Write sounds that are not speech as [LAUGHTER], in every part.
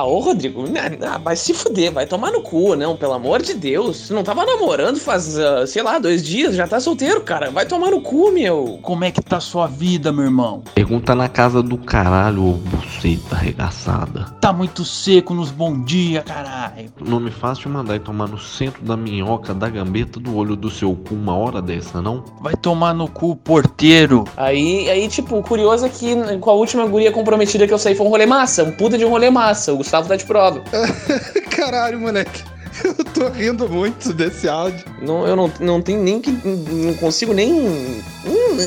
Ah, ô Rodrigo, ah, vai se fuder, vai tomar no cu, não, pelo amor de Deus. Você não tava namorando faz, uh, sei lá, dois dias, já tá solteiro, cara. Vai tomar no cu, meu. Como é que tá sua vida, meu irmão? Pergunta na casa do caralho, ô buceta arregaçada. Tá muito seco nos bom dia, caralho. Nome fácil mandar ir tomar no centro da minhoca, da gambeta, do olho do seu cu uma hora dessa, não? Vai tomar no cu, porteiro. Aí, aí, tipo, o curioso é que com a última guria comprometida que eu saí foi um rolê massa, um puta de um rolê massa. O Gustavo tá de prova. [LAUGHS] Caralho, moleque. [LAUGHS] Eu tô rindo muito desse áudio. Não, eu não, não tenho nem que. Não consigo nem.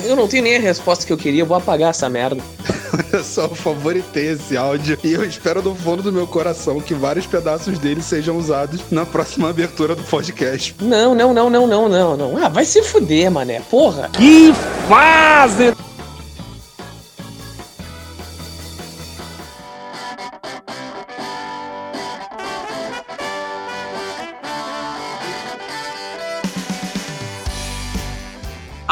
Eu não tenho nem a resposta que eu queria. Eu vou apagar essa merda. [LAUGHS] Olha só, eu favoritei esse áudio. E eu espero do fundo do meu coração que vários pedaços dele sejam usados na próxima abertura do podcast. Não, não, não, não, não, não, não. Ah, vai se fuder, mané. Porra. Que fase!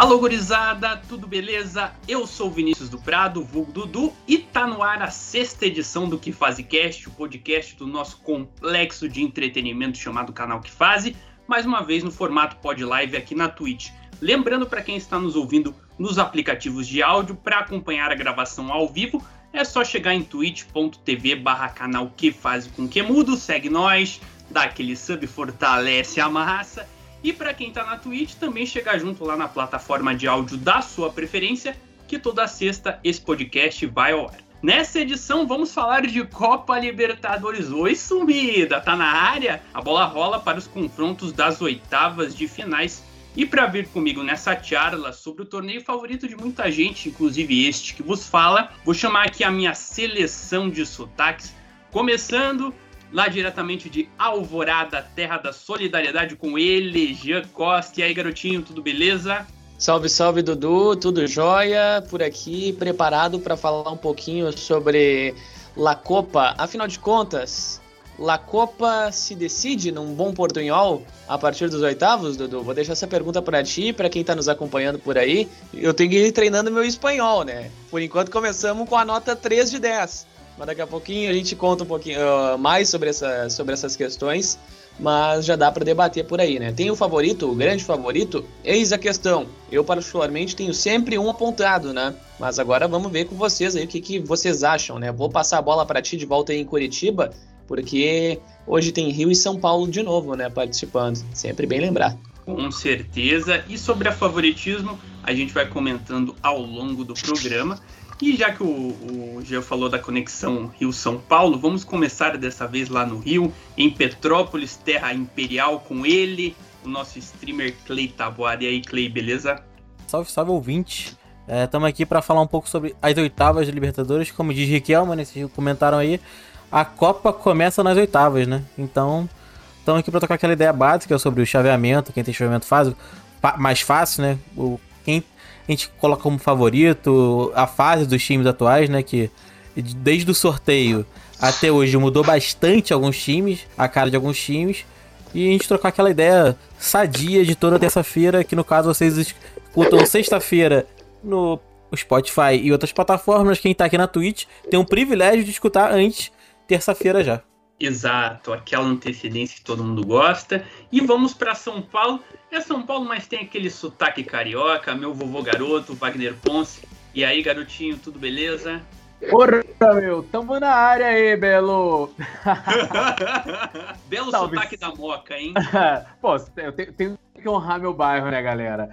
Alô, gurizada, tudo beleza? Eu sou Vinícius do Prado, vulgo Dudu, e tá no ar a sexta edição do Que Faze Cast, o podcast do nosso complexo de entretenimento chamado Canal Que Faze, mais uma vez no formato pod live aqui na Twitch. Lembrando para quem está nos ouvindo nos aplicativos de áudio, para acompanhar a gravação ao vivo, é só chegar em twitch.tv barra canal Que Faze com Que Mudo, segue nós, dá aquele sub, fortalece a massa e para quem está na Twitch, também chegar junto lá na plataforma de áudio da sua preferência, que toda sexta esse podcast vai ao ar. Nessa edição vamos falar de Copa Libertadores. Oi, sumida! Tá na área? A bola rola para os confrontos das oitavas de finais. E para vir comigo nessa charla sobre o torneio favorito de muita gente, inclusive este que vos fala, vou chamar aqui a minha seleção de sotaques, começando lá diretamente de Alvorada, terra da solidariedade com ele, Jean Costa. E aí, garotinho, tudo beleza? Salve, salve, Dudu, tudo jóia? Por aqui, preparado para falar um pouquinho sobre La Copa. Afinal de contas, La Copa se decide num bom portunhol a partir dos oitavos, Dudu? Vou deixar essa pergunta para ti, para quem está nos acompanhando por aí. Eu tenho que ir treinando meu espanhol, né? Por enquanto começamos com a nota 3 de 10. Mas daqui a pouquinho a gente conta um pouquinho uh, mais sobre, essa, sobre essas questões, mas já dá para debater por aí, né? Tem o favorito, o grande favorito? Eis a questão. Eu, particularmente, tenho sempre um apontado, né? Mas agora vamos ver com vocês aí o que, que vocês acham, né? Vou passar a bola para ti de volta aí em Curitiba, porque hoje tem Rio e São Paulo de novo, né? Participando. Sempre bem lembrar. Com certeza. E sobre a favoritismo, a gente vai comentando ao longo do programa. E já que o, o falou da conexão Rio-São Paulo, vamos começar dessa vez lá no Rio, em Petrópolis, terra imperial, com ele, o nosso streamer Clay Taboada. E aí, Clay, beleza? Salve, salve, ouvinte. Estamos é, aqui para falar um pouco sobre as oitavas de Libertadores. Como diz Riquelme, né, vocês comentaram aí, a Copa começa nas oitavas, né? Então, estamos aqui para tocar aquela ideia básica sobre o chaveamento, quem tem chaveamento fácil, mais fácil, né? O, quem a gente coloca como favorito a fase dos times atuais, né? Que desde o sorteio até hoje mudou bastante alguns times, a cara de alguns times. E a gente trocar aquela ideia sadia de toda terça-feira, que no caso vocês escutam sexta-feira no Spotify e outras plataformas. Quem tá aqui na Twitch tem o privilégio de escutar antes, terça-feira já. Exato, aquela antecedência que todo mundo gosta. E vamos para São Paulo. É São Paulo, mas tem aquele sotaque carioca, meu vovô garoto, Wagner Ponce. E aí, garotinho, tudo beleza? Porra, meu, tamo na área aí, Belo. [LAUGHS] Belo Salve. sotaque da moca, hein? [LAUGHS] Pô, eu tenho que honrar meu bairro, né, galera?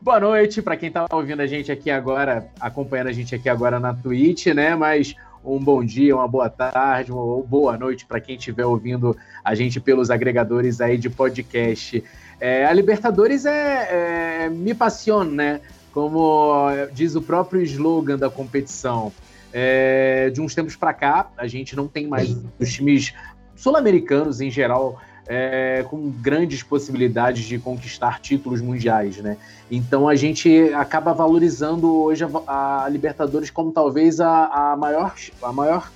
Boa noite para quem tá ouvindo a gente aqui agora, acompanhando a gente aqui agora na Twitch, né? Mas um bom dia, uma boa tarde, uma boa noite para quem estiver ouvindo a gente pelos agregadores aí de podcast. É, a Libertadores é, é me passiona, né? Como diz o próprio slogan da competição. É, de uns tempos para cá, a gente não tem mais os times sul-americanos em geral é, com grandes possibilidades de conquistar títulos mundiais, né? Então a gente acaba valorizando hoje a, a Libertadores como talvez a, a maior, a maior,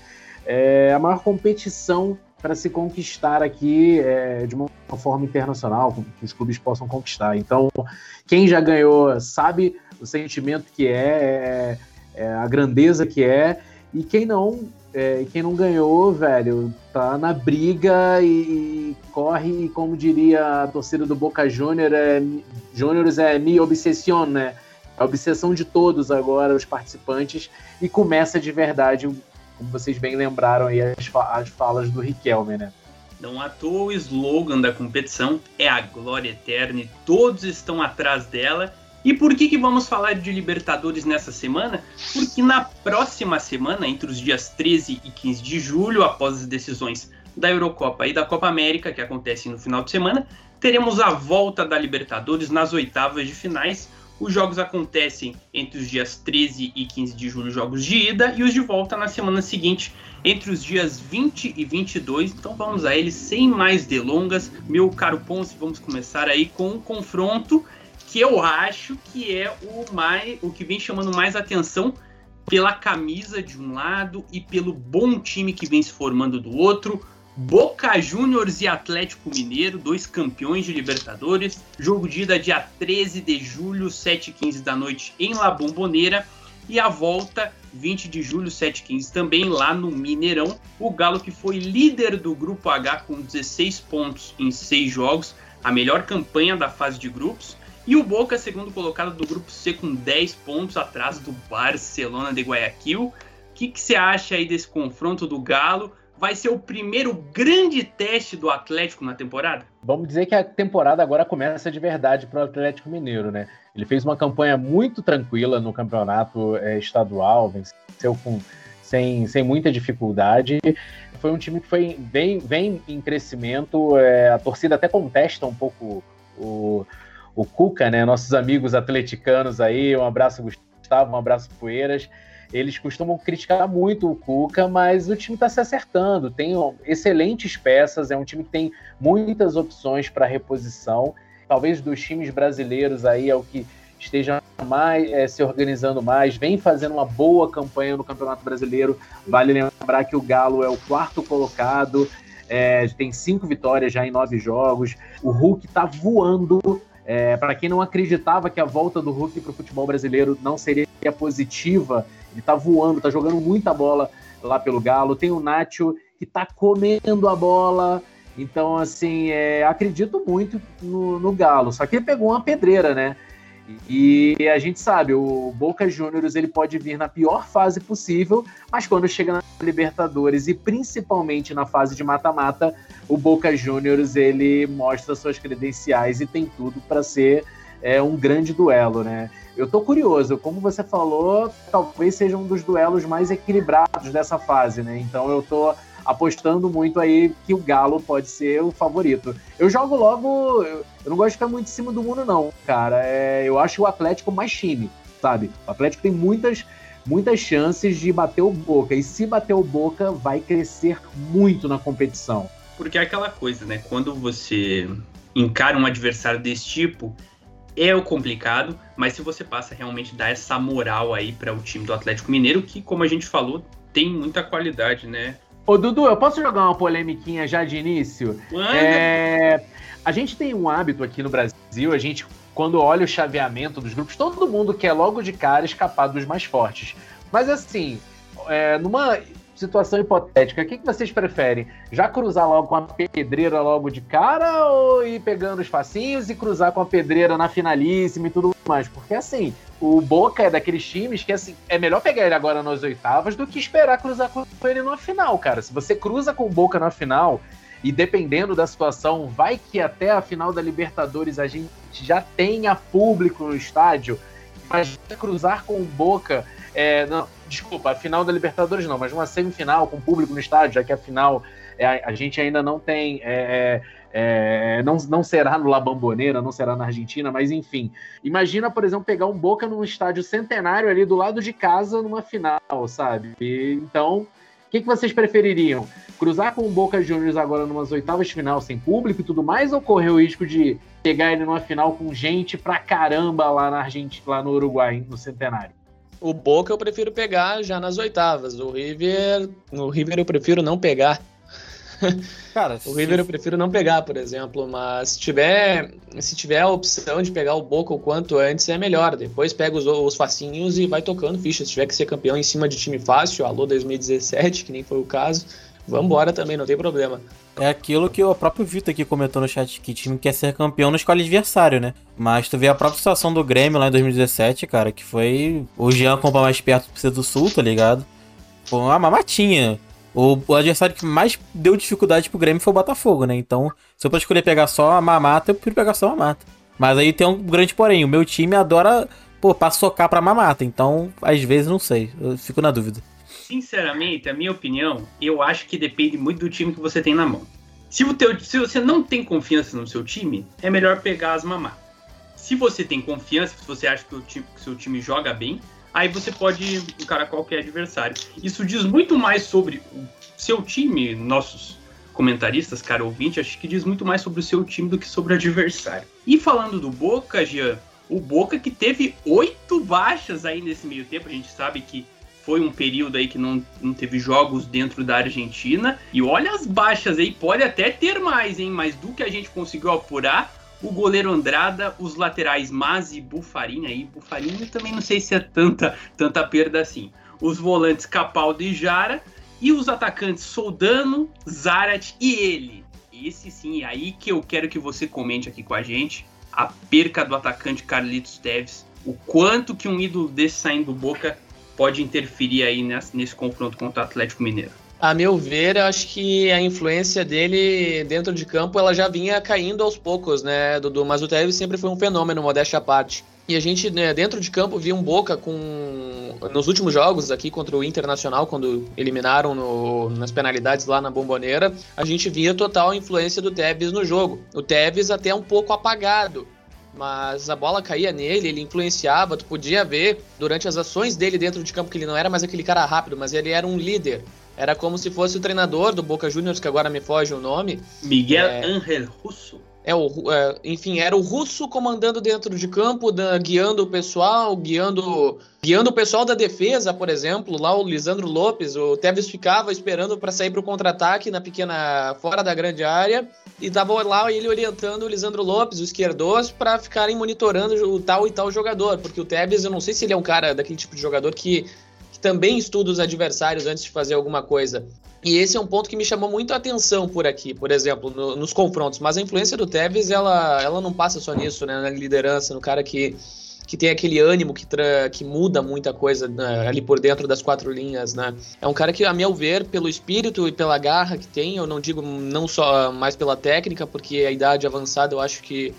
é, a maior competição para se conquistar aqui é, de uma forma internacional, que os clubes possam conquistar. Então, quem já ganhou sabe o sentimento que é, é, é a grandeza que é E quem não, é, quem não ganhou, velho, tá na briga e, corre, como diria a torcida do Boca Juniors, é, Juniors é mi obsession, né? A obsessão de todos agora, os participantes, e começa de verdade, como vocês bem lembraram aí, as, as falas do Riquelme, né? Não à toa o slogan da competição é a glória eterna e todos estão atrás dela. E por que, que vamos falar de Libertadores nessa semana? Porque na próxima semana, entre os dias 13 e 15 de julho, após as decisões da Eurocopa e da Copa América, que acontecem no final de semana, teremos a volta da Libertadores nas oitavas de finais. Os jogos acontecem entre os dias 13 e 15 de julho, jogos de ida, e os de volta na semana seguinte, entre os dias 20 e 22. Então vamos a eles sem mais delongas. Meu caro Ponce, vamos começar aí com um confronto que eu acho que é o mais o que vem chamando mais atenção pela camisa de um lado e pelo bom time que vem se formando do outro. Boca Juniors e Atlético Mineiro, dois campeões de Libertadores. Jogo de ida dia 13 de julho, 7h15 da noite em La Bombonera. E a volta 20 de julho, 7h15 também lá no Mineirão. O Galo que foi líder do Grupo H com 16 pontos em 6 jogos, a melhor campanha da fase de grupos. E o Boca, segundo colocado do grupo C, com 10 pontos atrás do Barcelona de Guayaquil. O que, você acha aí desse confronto do Galo? Vai ser o primeiro grande teste do Atlético na temporada? Vamos dizer que a temporada agora começa de verdade para o Atlético Mineiro, né? Ele fez uma campanha muito tranquila no campeonato é, estadual, venceu com, sem, sem muita dificuldade. Foi um time que foi, vem, vem em crescimento. É, a torcida até contesta um pouco o, o Cuca, né? Nossos amigos atleticanos aí, um abraço Gustavo, um abraço Poeiras. Eles costumam criticar muito o Cuca, mas o time está se acertando. Tem excelentes peças, é um time que tem muitas opções para reposição. Talvez dos times brasileiros aí é o que esteja mais é, se organizando mais, vem fazendo uma boa campanha no Campeonato Brasileiro. Vale lembrar que o Galo é o quarto colocado, é, tem cinco vitórias já em nove jogos. O Hulk está voando é, para quem não acreditava que a volta do Hulk para o futebol brasileiro não seria positiva, ele tá voando, tá jogando muita bola lá pelo Galo. Tem o Nacho que tá comendo a bola. Então, assim, é, acredito muito no, no Galo. Só que ele pegou uma pedreira, né? E a gente sabe, o Boca Juniors ele pode vir na pior fase possível, mas quando chega na Libertadores e principalmente na fase de mata-mata, o Boca Juniors ele mostra suas credenciais e tem tudo para ser é, um grande duelo, né? Eu tô curioso, como você falou, talvez seja um dos duelos mais equilibrados dessa fase, né? Então eu tô apostando muito aí que o Galo pode ser o favorito. Eu jogo logo. Eu não gosto de ficar muito em cima do mundo, não, cara. É, eu acho o Atlético mais time, sabe? O Atlético tem muitas, muitas chances de bater o Boca. E se bater o Boca, vai crescer muito na competição. Porque é aquela coisa, né? Quando você encara um adversário desse tipo, é o complicado, mas se você passa realmente dar essa moral aí para o time do Atlético Mineiro, que, como a gente falou, tem muita qualidade, né? Ô, Dudu, eu posso jogar uma polemiquinha já de início? É, a gente tem um hábito aqui no Brasil, a gente, quando olha o chaveamento dos grupos, todo mundo quer logo de cara escapar dos mais fortes. Mas assim, é, numa situação hipotética, o que, que vocês preferem? Já cruzar logo com a pedreira logo de cara ou ir pegando os facinhos e cruzar com a pedreira na finalíssima e tudo mais? Porque assim, o Boca é daqueles times que assim, é melhor pegar ele agora nas oitavas do que esperar cruzar com ele na final, cara. Se você cruza com o Boca na final, e dependendo da situação, vai que até a final da Libertadores a gente já tenha público no estádio, mas cruzar com o Boca, é, desculpa, a final da Libertadores não, mas uma semifinal com público no estádio, já que a final é, a gente ainda não tem é, é é, não, não será no La Bamboneira, não será na Argentina, mas enfim. Imagina, por exemplo, pegar um Boca num estádio centenário ali do lado de casa numa final, sabe? E, então, o que, que vocês prefeririam? Cruzar com o Boca Juniors agora numas oitavas de final sem público e tudo mais, ou correr o risco de pegar ele numa final com gente pra caramba lá na Argentina, lá no Uruguai, no centenário? O Boca eu prefiro pegar já nas oitavas. O River, no River eu prefiro não pegar. [LAUGHS] Cara, O River eu prefiro não pegar, por exemplo, mas se tiver, se tiver a opção de pegar o Boca o quanto antes é melhor. Depois pega os, os facinhos e vai tocando ficha. Se tiver que ser campeão em cima de time fácil, alô 2017, que nem foi o caso, vambora também, não tem problema. É aquilo que o próprio Vitor aqui comentou no chat, que time quer ser campeão não escolhe adversário, né? Mas tu vê a própria situação do Grêmio lá em 2017, cara, que foi o Jean compra mais perto do Precisa do Sul, tá ligado? Foi uma mamatinha. O, o adversário que mais deu dificuldade pro Grêmio foi o Botafogo, né? Então, se eu posso escolher pegar só a mamata, eu prefiro pegar só a mamata. Mas aí tem um grande porém, o meu time adora, pô, pra socar pra mamata. Então, às vezes, não sei. Eu fico na dúvida. Sinceramente, a minha opinião, eu acho que depende muito do time que você tem na mão. Se, o teu, se você não tem confiança no seu time, é melhor pegar as mamá. Se você tem confiança, se você acha que o, time, que seu time joga bem, aí você pode encarar qualquer adversário. Isso diz muito mais sobre o seu time, nossos comentaristas, cara ouvinte, acho que diz muito mais sobre o seu time do que sobre o adversário. E falando do Boca, Jean, o Boca que teve oito baixas aí nesse meio tempo, a gente sabe que foi um período aí que não, não teve jogos dentro da Argentina. E olha as baixas aí, pode até ter mais, hein? Mas do que a gente conseguiu apurar, o goleiro Andrada, os laterais Mas e Bufarini aí. Bufarini também não sei se é tanta, tanta perda assim. Os volantes Capaldo e Jara. E os atacantes Soldano, Zarat e ele. Esse sim, é aí que eu quero que você comente aqui com a gente. A perca do atacante Carlitos Teves. O quanto que um ídolo desse saindo do Boca pode interferir aí nesse, nesse confronto contra o Atlético Mineiro? A meu ver, acho que a influência dele dentro de campo ela já vinha caindo aos poucos, né, Dudu? Mas o Tevez sempre foi um fenômeno, modéstia à parte. E a gente, né, dentro de campo, via um Boca com. Nos últimos jogos aqui contra o Internacional, quando eliminaram no, nas penalidades lá na Bomboneira, a gente via total influência do Tevez no jogo. O Tevez até um pouco apagado mas a bola caía nele, ele influenciava, tu podia ver durante as ações dele dentro de campo que ele não era mais aquele cara rápido, mas ele era um líder. Era como se fosse o treinador do Boca Juniors, que agora me foge o nome. Miguel é... Ángel Russo. É, o, é, enfim, era o russo comandando dentro de campo, da, guiando o pessoal, guiando, guiando o pessoal da defesa, por exemplo, lá o Lisandro Lopes, o Tevez ficava esperando para sair para o contra-ataque na pequena, fora da grande área, e tava lá ele orientando o Lisandro Lopes, o esquerdos, para ficarem monitorando o tal e tal jogador, porque o Tevez, eu não sei se ele é um cara daquele tipo de jogador que, que também estuda os adversários antes de fazer alguma coisa. E esse é um ponto que me chamou muito a atenção por aqui, por exemplo, no, nos confrontos. Mas a influência do Tevez, ela, ela não passa só nisso, né? Na liderança, no cara que, que tem aquele ânimo que, que muda muita coisa né, ali por dentro das quatro linhas, né? É um cara que, a meu ver, pelo espírito e pela garra que tem, eu não digo não só mais pela técnica, porque a idade avançada eu acho que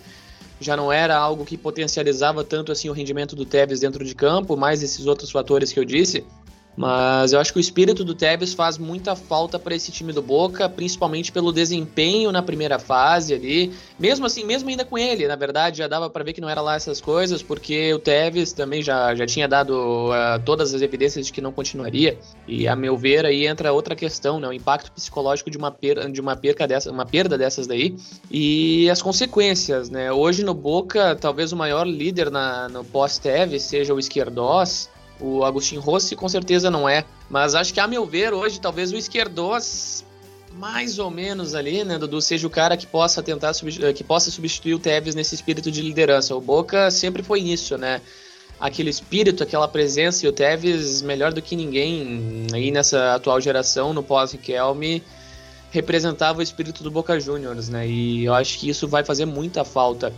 já não era algo que potencializava tanto assim o rendimento do Tevez dentro de campo, mais esses outros fatores que eu disse. Mas eu acho que o espírito do Tevez faz muita falta para esse time do Boca, principalmente pelo desempenho na primeira fase ali. Mesmo assim, mesmo ainda com ele, na verdade, já dava para ver que não era lá essas coisas, porque o Tevez também já, já tinha dado uh, todas as evidências de que não continuaria. E a meu ver, aí entra outra questão, né? O impacto psicológico de uma, per de uma perca dessa, uma perda dessas daí e as consequências, né? Hoje no Boca, talvez o maior líder na, no pós-Tevez seja o Esquerdós, o Agostinho Rossi com certeza não é. Mas acho que, a meu ver, hoje, talvez o Esquerdos, mais ou menos ali, né, Dudu, seja o cara que possa tentar que possa substituir o Tevez nesse espírito de liderança. O Boca sempre foi isso, né? Aquele espírito, aquela presença, e o Tevez, melhor do que ninguém aí nessa atual geração, no pós-Riquelme, representava o espírito do Boca Juniors, né? E eu acho que isso vai fazer muita falta.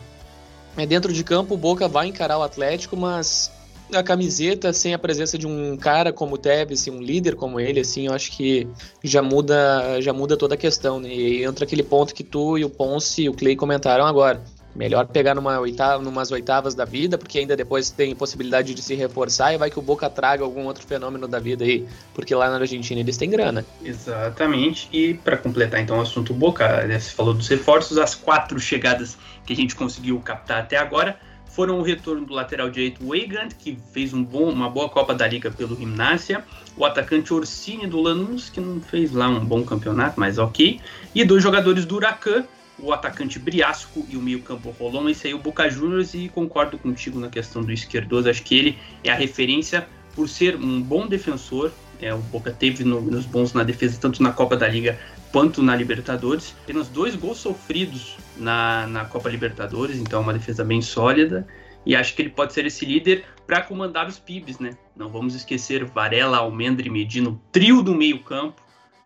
É, dentro de campo, o Boca vai encarar o Atlético, mas a camiseta sem a presença de um cara como o Tevez, assim, um líder como ele, assim, eu acho que já muda, já muda toda a questão, né? E entra aquele ponto que tu e o Ponce e o Clay comentaram agora. Melhor pegar numa oitava, numas oitavas da vida, porque ainda depois tem possibilidade de se reforçar e vai que o Boca traga algum outro fenômeno da vida aí, porque lá na Argentina eles têm grana. Exatamente. E para completar então o assunto Boca, né, você falou dos reforços, as quatro chegadas que a gente conseguiu captar até agora foram o retorno do lateral direito Weigand, que fez um bom, uma boa Copa da Liga pelo Gimnasia, o atacante Orsini do Lanús, que não fez lá um bom campeonato, mas ok, e dois jogadores do Huracan, o atacante Briasco e o meio-campo Rolon. Esse aí é o Boca Juniors e concordo contigo na questão do esquerdoso. Acho que ele é a referência por ser um bom defensor, É, o Boca teve números bons na defesa, tanto na Copa da Liga quanto na Libertadores. Apenas dois gols sofridos na, na Copa Libertadores, então uma defesa bem sólida. E acho que ele pode ser esse líder para comandar os PIBs, né? Não vamos esquecer Varela, Almendra e Medina, o trio do meio-campo.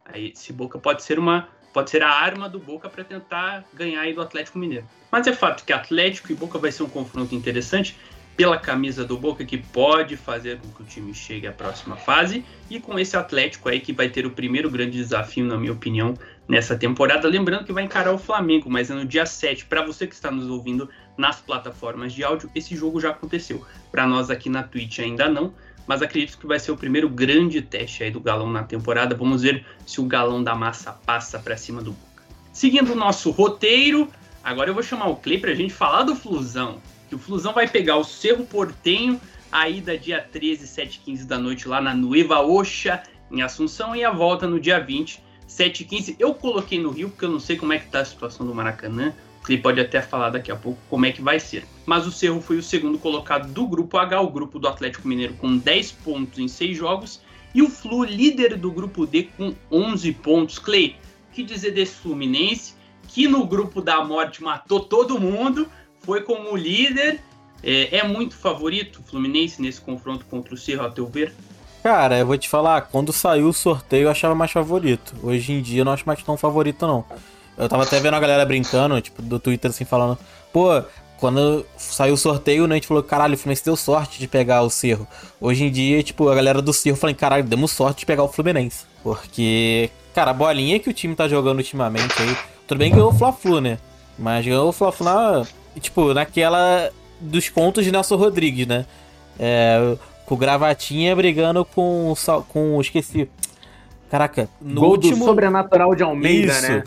Aí esse Boca pode ser uma pode ser a arma do Boca para tentar ganhar aí do Atlético Mineiro. Mas é fato que Atlético e Boca vai ser um confronto interessante pela camisa do Boca que pode fazer com que o time chegue à próxima fase e com esse Atlético aí que vai ter o primeiro grande desafio, na minha opinião, nessa temporada. Lembrando que vai encarar o Flamengo, mas é no dia 7. Para você que está nos ouvindo nas plataformas de áudio, esse jogo já aconteceu. Para nós aqui na Twitch ainda não, mas acredito que vai ser o primeiro grande teste aí do Galão na temporada. Vamos ver se o Galão da Massa passa para cima do Boca. Seguindo o nosso roteiro, agora eu vou chamar o Clay para a gente falar do Flusão que o Flusão vai pegar o Cerro Portenho, a ida dia 13, 7 15 da noite lá na Nueva Oxa, em Assunção, e a volta no dia 20, 7 15 Eu coloquei no Rio, porque eu não sei como é que tá a situação do Maracanã. Ele pode até falar daqui a pouco como é que vai ser. Mas o Cerro foi o segundo colocado do grupo H, o grupo do Atlético Mineiro, com 10 pontos em 6 jogos. E o Flu, líder do grupo D, com 11 pontos. Clay, o que dizer desse Fluminense, que no grupo da morte matou todo mundo, foi como líder. É, é, muito favorito o Fluminense nesse confronto contra o Cerro, a teu ver? Cara, eu vou te falar, quando saiu o sorteio eu achava mais favorito. Hoje em dia eu não acho mais tão favorito, não. Eu tava até vendo a galera brincando, tipo, do Twitter assim, falando, pô, quando saiu o sorteio, né, a gente falou, caralho, o Fluminense deu sorte de pegar o Cerro. Hoje em dia, tipo, a galera do Cerro falando, caralho, demos sorte de pegar o Fluminense. Porque, cara, a bolinha que o time tá jogando ultimamente aí, tudo bem que ganhou o Fla-Flu, né? Mas ganhou o Fla-Flu na tipo, naquela dos contos de Nelson Rodrigues, né? É, com o Gravatinha brigando com com esqueci. Caraca, no Gol último do Sobrenatural de Almeida, Isso. né?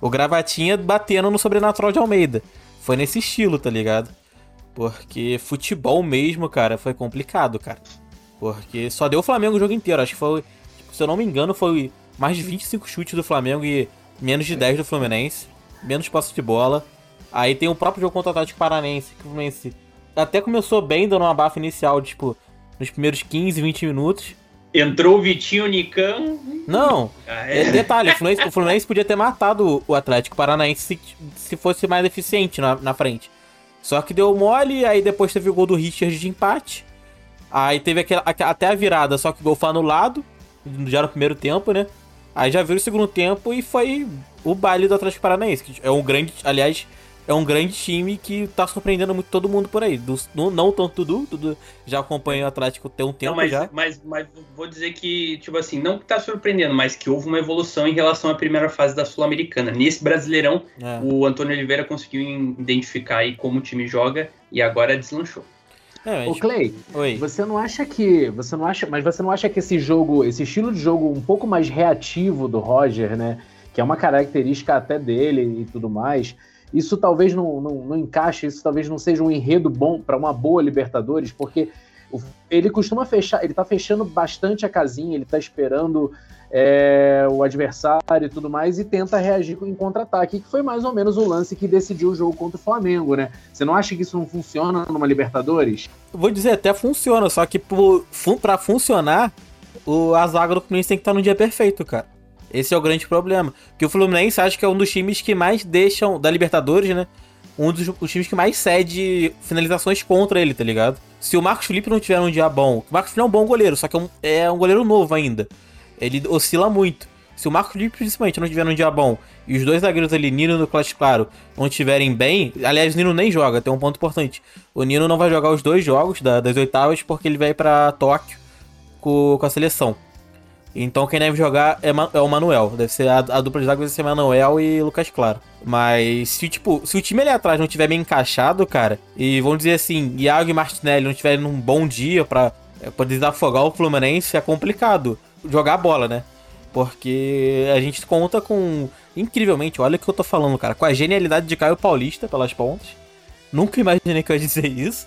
O Gravatinha batendo no Sobrenatural de Almeida. Foi nesse estilo, tá ligado? Porque futebol mesmo, cara, foi complicado, cara. Porque só deu o Flamengo o jogo inteiro. Acho que foi, tipo, se eu não me engano, foi mais de 25 chutes do Flamengo e menos de 10 do Fluminense. Menos posse de bola. Aí tem o próprio jogo contra o Atlético Paranense, que o Fluminense até começou bem, dando uma bafa inicial, tipo, nos primeiros 15, 20 minutos. Entrou o Vitinho Nicão. Não. Ah, é. é. Detalhe, o Fluminense, o Fluminense, podia ter matado o Atlético Paranaense se, se fosse mais eficiente na, na frente. Só que deu mole, aí depois teve o gol do Richard de empate. Aí teve aquela, até a virada, só que o gol foi anulado. Já no primeiro tempo, né? Aí já viu o segundo tempo e foi o baile do Atlético Paranaense. Que é um grande. Aliás, é um grande time que tá surpreendendo muito todo mundo por aí. Do, no, não tanto Dudu, Dudu já acompanha o Atlético tem um tempo não, mas, já. Mas, mas vou dizer que, tipo assim, não que tá surpreendendo, mas que houve uma evolução em relação à primeira fase da Sul-Americana. Nesse Brasileirão, é. o Antônio Oliveira conseguiu identificar aí como o time joga e agora deslanchou. É, Ô Clay, Oi. você não acha que. Você não acha. Mas você não acha que esse jogo, esse estilo de jogo um pouco mais reativo do Roger, né? Que é uma característica até dele e tudo mais isso talvez não, não, não encaixe, isso talvez não seja um enredo bom para uma boa Libertadores, porque ele costuma fechar, ele tá fechando bastante a casinha, ele tá esperando é, o adversário e tudo mais e tenta reagir em contra-ataque, que foi mais ou menos o lance que decidiu o jogo contra o Flamengo, né? Você não acha que isso não funciona numa Libertadores? Vou dizer, até funciona, só que para funcionar, o, a zaga do Fluminense tem que estar no dia perfeito, cara. Esse é o grande problema. Que o Fluminense acho que é um dos times que mais deixam, da Libertadores, né? Um dos times que mais cede finalizações contra ele, tá ligado? Se o Marcos Felipe não tiver um dia bom, o Marcos Felipe é um bom goleiro, só que é um, é um goleiro novo ainda. Ele oscila muito. Se o Marcos Felipe, principalmente, não tiver um dia bom e os dois zagueiros ali, Nino e Nicolas Claro, não estiverem bem, aliás, o Nino nem joga, tem um ponto importante. O Nino não vai jogar os dois jogos da, das oitavas porque ele vai para Tóquio com, com a seleção. Então quem deve jogar é, é o Manuel. Deve ser a, a dupla de zaga deve ser Manuel e Lucas Claro. Mas se tipo, se o time ali atrás não tiver bem encaixado, cara, e vamos dizer assim, Iago e Martinelli não tiverem num bom dia para é, poder desafogar o Fluminense, é complicado jogar a bola, né? Porque a gente conta com incrivelmente, olha o que eu tô falando, cara, com a genialidade de Caio Paulista pelas pontas. Nunca imaginei que eu ia dizer isso.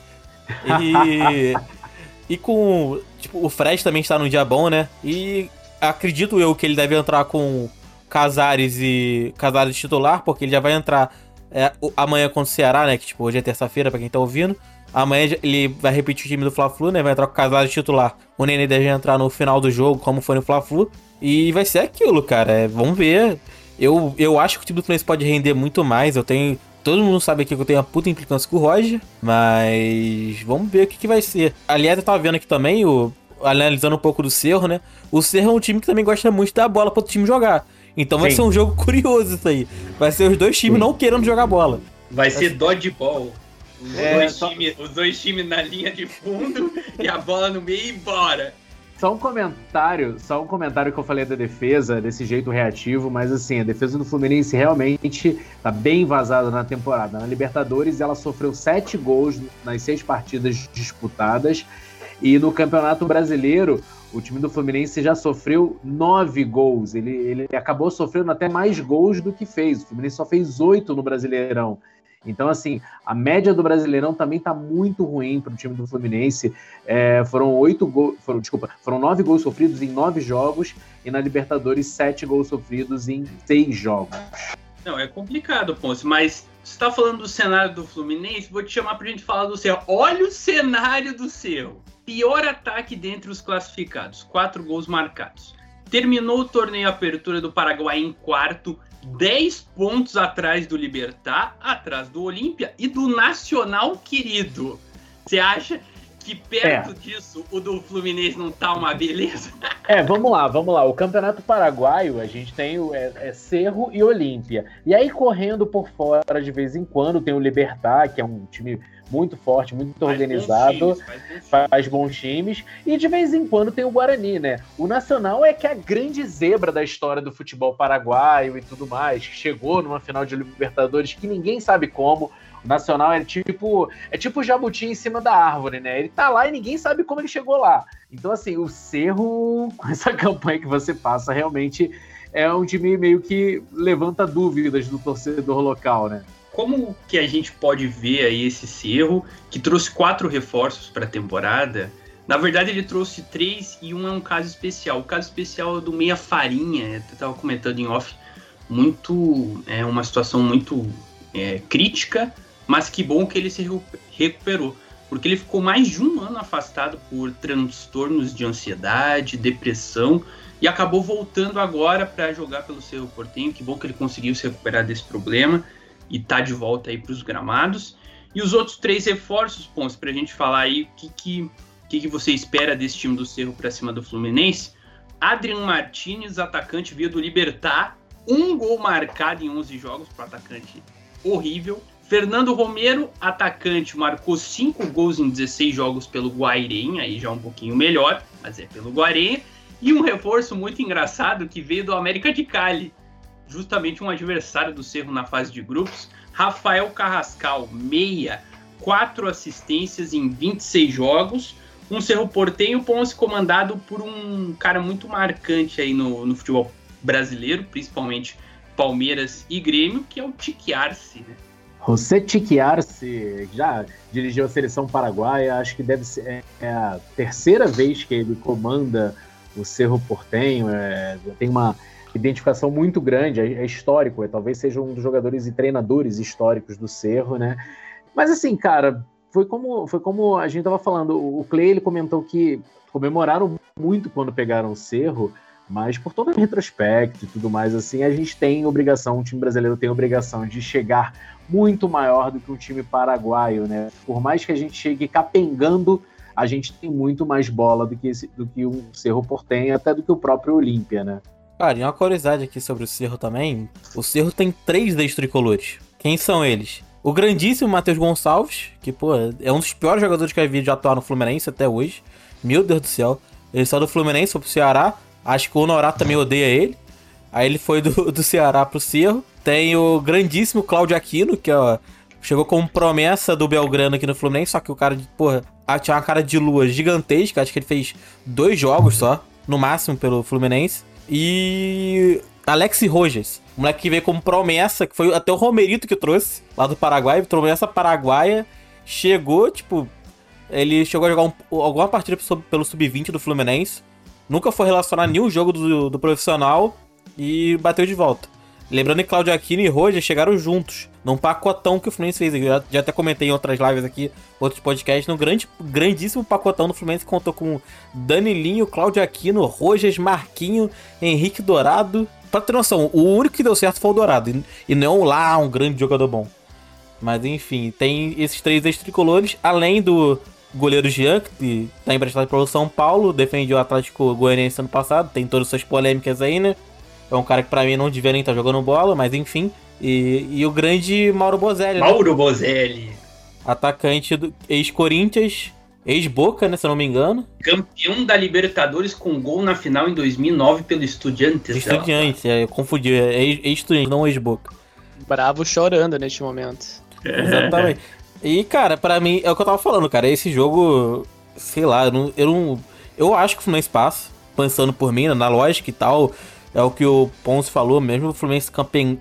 E [LAUGHS] E com. Tipo, o Fred também está num dia bom, né? E acredito eu que ele deve entrar com Casares e. Casares titular, porque ele já vai entrar é, amanhã contra o Ceará, né? Que tipo, hoje é terça-feira, pra quem tá ouvindo. Amanhã ele vai repetir o time do Fla-Flu, né? Vai entrar com o casal de titular. O Nenê deve entrar no final do jogo, como foi no Fla-Flu. E vai ser aquilo, cara. É, vamos ver. Eu, eu acho que o time do Fluminense pode render muito mais. Eu tenho. Todo mundo sabe aqui que eu tenho uma puta implicância com o Roger. Mas. Vamos ver o que, que vai ser. Aliás, eu tava vendo aqui também, o, analisando um pouco do Cerro, né? O Cerro é um time que também gosta muito de dar bola pro outro time jogar. Então vai Sim. ser um jogo curioso isso aí. Vai ser os dois times Sim. não querendo jogar bola. Vai ser dodgeball. Os, É, dois só- times, os dois times na linha de fundo [LAUGHS] e a bola no meio e bora. Só um comentário, só um comentário que eu falei da defesa, desse jeito reativo, mas assim, a defesa do Fluminense realmente tá bem vazada na temporada. Na Libertadores, ela sofreu sete gols nas seis partidas disputadas, e no Campeonato Brasileiro, o time do Fluminense já sofreu nove gols. Ele, ele acabou sofrendo até mais gols do que fez. O Fluminense só fez oito no Brasileirão. Então, assim, a média do Brasileirão também tá muito ruim para o time do Fluminense. É, foram oito gols, foram, desculpa, foram nove gols sofridos em nove jogos e na Libertadores sete gols sofridos em seis jogos. Não, é complicado, Ponce, mas você tá falando do cenário do Fluminense, vou te chamar pra gente falar do Cerro. Olha o cenário do Cerro. Pior ataque dentre os classificados, quatro gols marcados. Terminou o torneio Apertura do Paraguai em quarto, 10 pontos atrás do Libertar, atrás do Olímpia e do Nacional Querido. Você acha que perto disso o do Fluminense não tá uma beleza? [LAUGHS] É, vamos lá, vamos lá. O Campeonato Paraguaio, a gente tem o é, é Cerro e Olímpia. E aí, correndo por fora de vez em quando, tem o Libertar, que é um time muito forte, muito Faz organizado. bons times, faz bons times. faz bons times e de vez em quando tem o Guarani, né? O Nacional é que é a grande zebra da história do futebol paraguaio e tudo mais, que chegou numa final de Libertadores que ninguém sabe como. O Nacional é tipo é tipo o jabuti em cima da árvore, né? Ele tá lá e ninguém sabe como ele chegou lá. Então assim, o Cerro [LAUGHS] com essa campanha que você passa realmente é um time meio que levanta dúvidas do torcedor local, né? Como que a gente pode ver aí esse Cerro, que trouxe quatro reforços para a temporada? Na verdade, ele trouxe três e um é um caso especial. O caso especial é do Meia Farinha, eu estava comentando em off, muito é uma situação muito é, crítica, mas que bom que ele se recu- recuperou, porque ele ficou mais de um ano afastado por transtornos de ansiedade, depressão e acabou voltando agora para jogar pelo Cerro Portenho. Que bom que ele conseguiu se recuperar desse problema e tá de volta aí para os gramados. E os outros três reforços, Ponce, para a gente falar aí o que, que, que, que você espera desse time do Cerro para cima do Fluminense. Adrian Martinez, atacante, via do Libertar, um gol marcado em 11 jogos para atacante horrível. Fernando Romero, atacante, marcou 5 gols em 16 jogos pelo Guairenha, aí já um pouquinho melhor, mas é pelo Guairenha. E um reforço muito engraçado que veio do América de Cali, justamente um adversário do Cerro na fase de grupos. Rafael Carrascal, meia, quatro assistências em 26 jogos. Um Cerro Portenho Ponce comandado por um cara muito marcante aí no, no futebol brasileiro, principalmente Palmeiras e Grêmio, que é o Tique Arce, né? José já dirigiu a seleção paraguaia, acho que deve ser é, é a terceira vez que ele comanda o Cerro Portenho, é, tem uma identificação muito grande, é, é histórico, é, talvez seja um dos jogadores e treinadores históricos do Cerro, né? Mas assim, cara, foi como, foi como a gente tava falando, o Clay ele comentou que comemoraram muito quando pegaram o Cerro, mas por todo o retrospecto e tudo mais assim, a gente tem obrigação, o time brasileiro tem obrigação de chegar muito maior do que um time paraguaio, né? Por mais que a gente chegue capengando, a gente tem muito mais bola do que, esse, do que o Cerro Portenho, até do que o próprio Olímpia, né? Cara, e uma curiosidade aqui sobre o Cerro também. O Cerro tem três ex-tricolores. Quem são eles? O grandíssimo Matheus Gonçalves, que, pô, é um dos piores jogadores que eu vi de atuar no Fluminense até hoje. Meu Deus do céu. Ele saiu do Fluminense, foi pro Ceará. Acho que o Honorato também odeia ele. Aí ele foi do, [LAUGHS] do Ceará pro Cerro. Tem o grandíssimo Cláudio Aquino, que ó, chegou como promessa do Belgrano aqui no Fluminense, só que o cara, porra, tinha uma cara de lua gigantesca. Acho que ele fez dois jogos só, no máximo, pelo Fluminense. E Alex Rojas, um moleque que veio como promessa, que foi até o Romerito que trouxe, lá do Paraguai, promessa paraguaia, chegou, tipo, ele chegou a jogar um- alguma partida pelo Sub-20 do Fluminense, nunca foi relacionado a nenhum jogo do, do profissional e bateu de volta. Lembrando que Claudio Aquino e Rojas chegaram juntos num pacotão que o Fluminense fez. Eu já, já até comentei em outras lives aqui, outros podcasts, num grande, grandíssimo pacotão do Fluminense que contou com Danilinho, Cláudio Aquino, Rojas, Marquinho, Henrique Dourado. Pra ter noção, o único que deu certo foi o Dourado. E, e não lá um grande jogador bom. Mas enfim, tem esses três ex-tricolores, além do goleiro Jean, que tá emprestado pelo São Paulo, defende o Atlético Goianiense ano passado, tem todas essas polêmicas aí, né? É um cara que pra mim não nem estar tá jogando bola, mas enfim. E, e o grande Mauro Bozelli. Né? Mauro né? Bozelli. Atacante do ex-Corinthians, ex-Boca, né, se eu não me engano. Campeão da Libertadores com gol na final em 2009 pelo Estudiantes. Estudiantes, é, eu confundi, é ex-Estudiantes, não ex-Boca. Bravo chorando neste momento. É. Exatamente. E, cara, para mim, é o que eu tava falando, cara. Esse jogo, sei lá, eu não. Eu, não, eu acho que o Fluminense passa, pensando por mim, na lógica e tal. É o que o Ponce falou, mesmo o Fluminense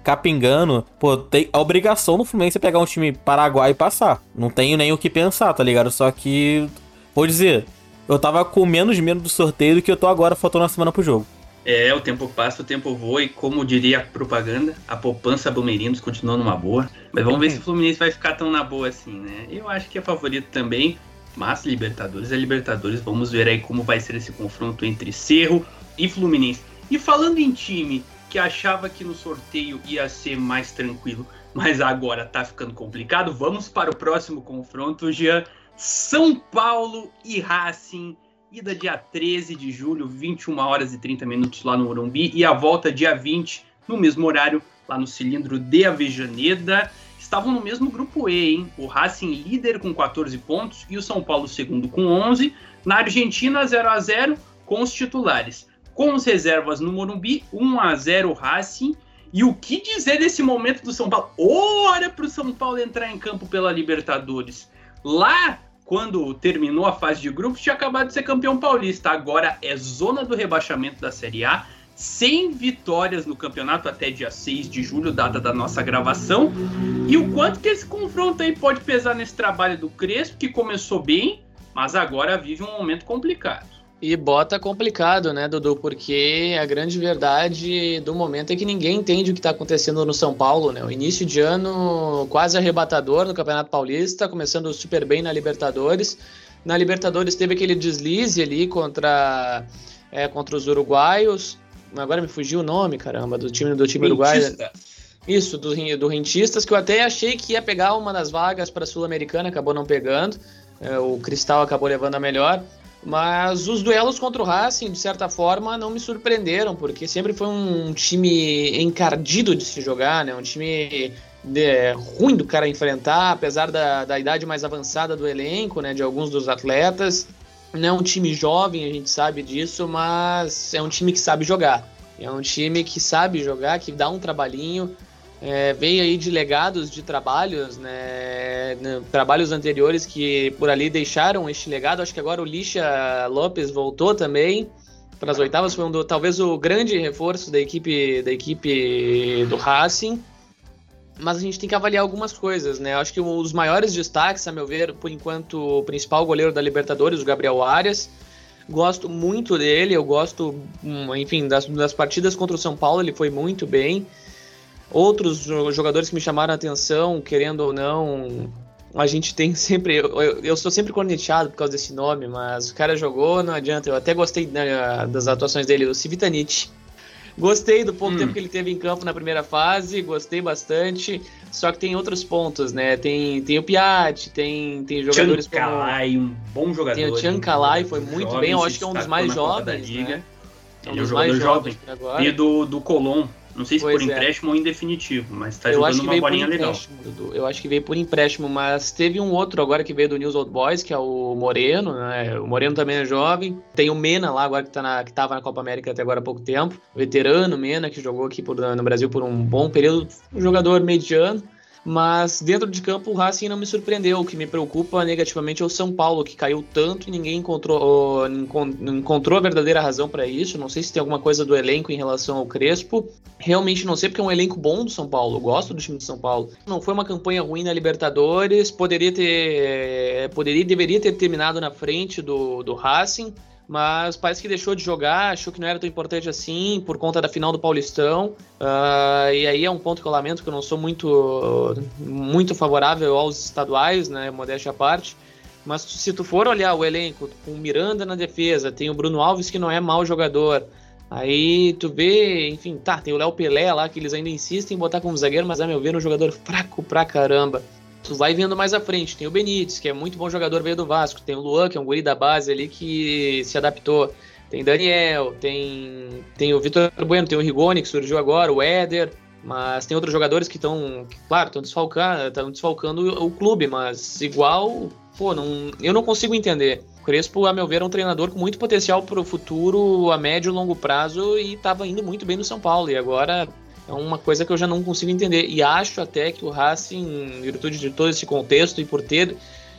capengando, pô, tem a obrigação do Fluminense é pegar um time paraguai e passar. Não tenho nem o que pensar, tá ligado? Só que, vou dizer, eu tava com menos medo do sorteio do que eu tô agora, faltando uma semana pro jogo. É, o tempo passa, o tempo voa e como diria a propaganda, a poupança Bomerinos continua numa boa. Mas vamos ver se o Fluminense vai ficar tão na boa assim, né? Eu acho que é favorito também, mas Libertadores é Libertadores. Vamos ver aí como vai ser esse confronto entre Cerro e Fluminense. E falando em time que achava que no sorteio ia ser mais tranquilo, mas agora tá ficando complicado, vamos para o próximo confronto, Jean. São Paulo e Racing Ida dia 13 de julho, 21 horas e 30 minutos lá no Morumbi. E a volta dia 20, no mesmo horário, lá no cilindro de Avejaneda. Estavam no mesmo grupo E, hein? O Racing líder com 14 pontos e o São Paulo segundo com 11. Na Argentina, 0 a 0 com os titulares. Com os reservas no Morumbi, 1 a 0 Racing. E o que dizer desse momento do São Paulo? Hora para o São Paulo entrar em campo pela Libertadores. Lá quando terminou a fase de grupos, tinha acabado de ser campeão paulista. Agora é zona do rebaixamento da Série A, sem vitórias no campeonato até dia 6 de julho, data da nossa gravação. E o quanto que esse confronto aí pode pesar nesse trabalho do Crespo, que começou bem, mas agora vive um momento complicado. E bota complicado, né, Dudu? Porque a grande verdade do momento é que ninguém entende o que está acontecendo no São Paulo, né? O início de ano quase arrebatador no Campeonato Paulista, começando super bem na Libertadores. Na Libertadores teve aquele deslize ali contra, é, contra os uruguaios. Agora me fugiu o nome, caramba, do time do time uruguaio. Isso, do, do Rentistas, que eu até achei que ia pegar uma das vagas para a Sul-Americana, acabou não pegando. É, o Cristal acabou levando a melhor. Mas os duelos contra o Racing, de certa forma, não me surpreenderam, porque sempre foi um time encardido de se jogar, né? Um time ruim do cara enfrentar, apesar da, da idade mais avançada do elenco, né? De alguns dos atletas. Não é um time jovem, a gente sabe disso, mas é um time que sabe jogar. É um time que sabe jogar, que dá um trabalhinho é, veio aí de legados de trabalhos, né, trabalhos anteriores que por ali deixaram este legado. Acho que agora o Lixa Lopes voltou também para as oitavas, foi um do, talvez o grande reforço da equipe da equipe do Racing. Mas a gente tem que avaliar algumas coisas, né? Acho que os maiores destaques, a meu ver, por enquanto, o principal goleiro da Libertadores, o Gabriel Arias. Gosto muito dele, eu gosto, hum, enfim, das, das partidas contra o São Paulo, ele foi muito bem. Outros jogadores que me chamaram a atenção, querendo ou não, a gente tem [LAUGHS] sempre. Eu, eu, sou sempre corneteado por causa desse nome, mas o cara jogou, não adianta. Eu até gostei né, das atuações dele, o Civitanite. Gostei do pouco hum. tempo que ele teve em campo na primeira fase, gostei bastante. Só que tem outros pontos, né? Tem, tem o Piatti, tem, tem jogadores Chan Kalai, um bom jogador. Tem o Chan Kalai, foi muito bem. Eu acho que é um dos mais jovens. Né? É um, é um jogador mais jovem. Agora. E do, do Colom, não sei se pois por é. empréstimo ou em definitivo, mas tá jogando uma bolinha legal. Eu acho que veio por empréstimo, mas teve um outro agora que veio do News Old Boys, que é o Moreno, né? O Moreno também é jovem. Tem o Mena lá agora que, tá na, que tava na Copa América até agora há pouco tempo. Veterano Mena, que jogou aqui por, no Brasil por um bom período. Um jogador mediano. Mas dentro de campo o Racing não me surpreendeu. O que me preocupa negativamente é o São Paulo, que caiu tanto e ninguém encontrou, encontrou a verdadeira razão para isso. Não sei se tem alguma coisa do elenco em relação ao Crespo. Realmente não sei, porque é um elenco bom do São Paulo. Eu gosto do time do São Paulo. Não foi uma campanha ruim na Libertadores. Poderia ter. Poderia deveria ter terminado na frente do, do Racing mas parece que deixou de jogar, achou que não era tão importante assim por conta da final do Paulistão. Uh, e aí é um ponto que eu lamento, que eu não sou muito, muito favorável aos estaduais, né? Modéstia à parte. Mas se tu for olhar o elenco, com o Miranda na defesa, tem o Bruno Alves que não é mau jogador. Aí tu vê, enfim, tá, tem o Léo Pelé lá que eles ainda insistem em botar como zagueiro, mas a meu ver é um jogador fraco pra caramba. Tu vai vendo mais à frente, tem o Benítez, que é muito bom jogador, veio do Vasco, tem o Luan, que é um guri da base ali que se adaptou. Tem Daniel, tem, tem o Vitor Bueno, tem o Rigoni que surgiu agora, o Éder, mas tem outros jogadores que estão, claro, estão desfalcando, desfalcando o, o clube, mas igual pô, não, eu não consigo entender. Crespo, a meu ver, é um treinador com muito potencial para o futuro, a médio e longo prazo, e estava indo muito bem no São Paulo. E agora é uma coisa que eu já não consigo entender. E acho até que o Racing, em virtude de todo esse contexto e por ter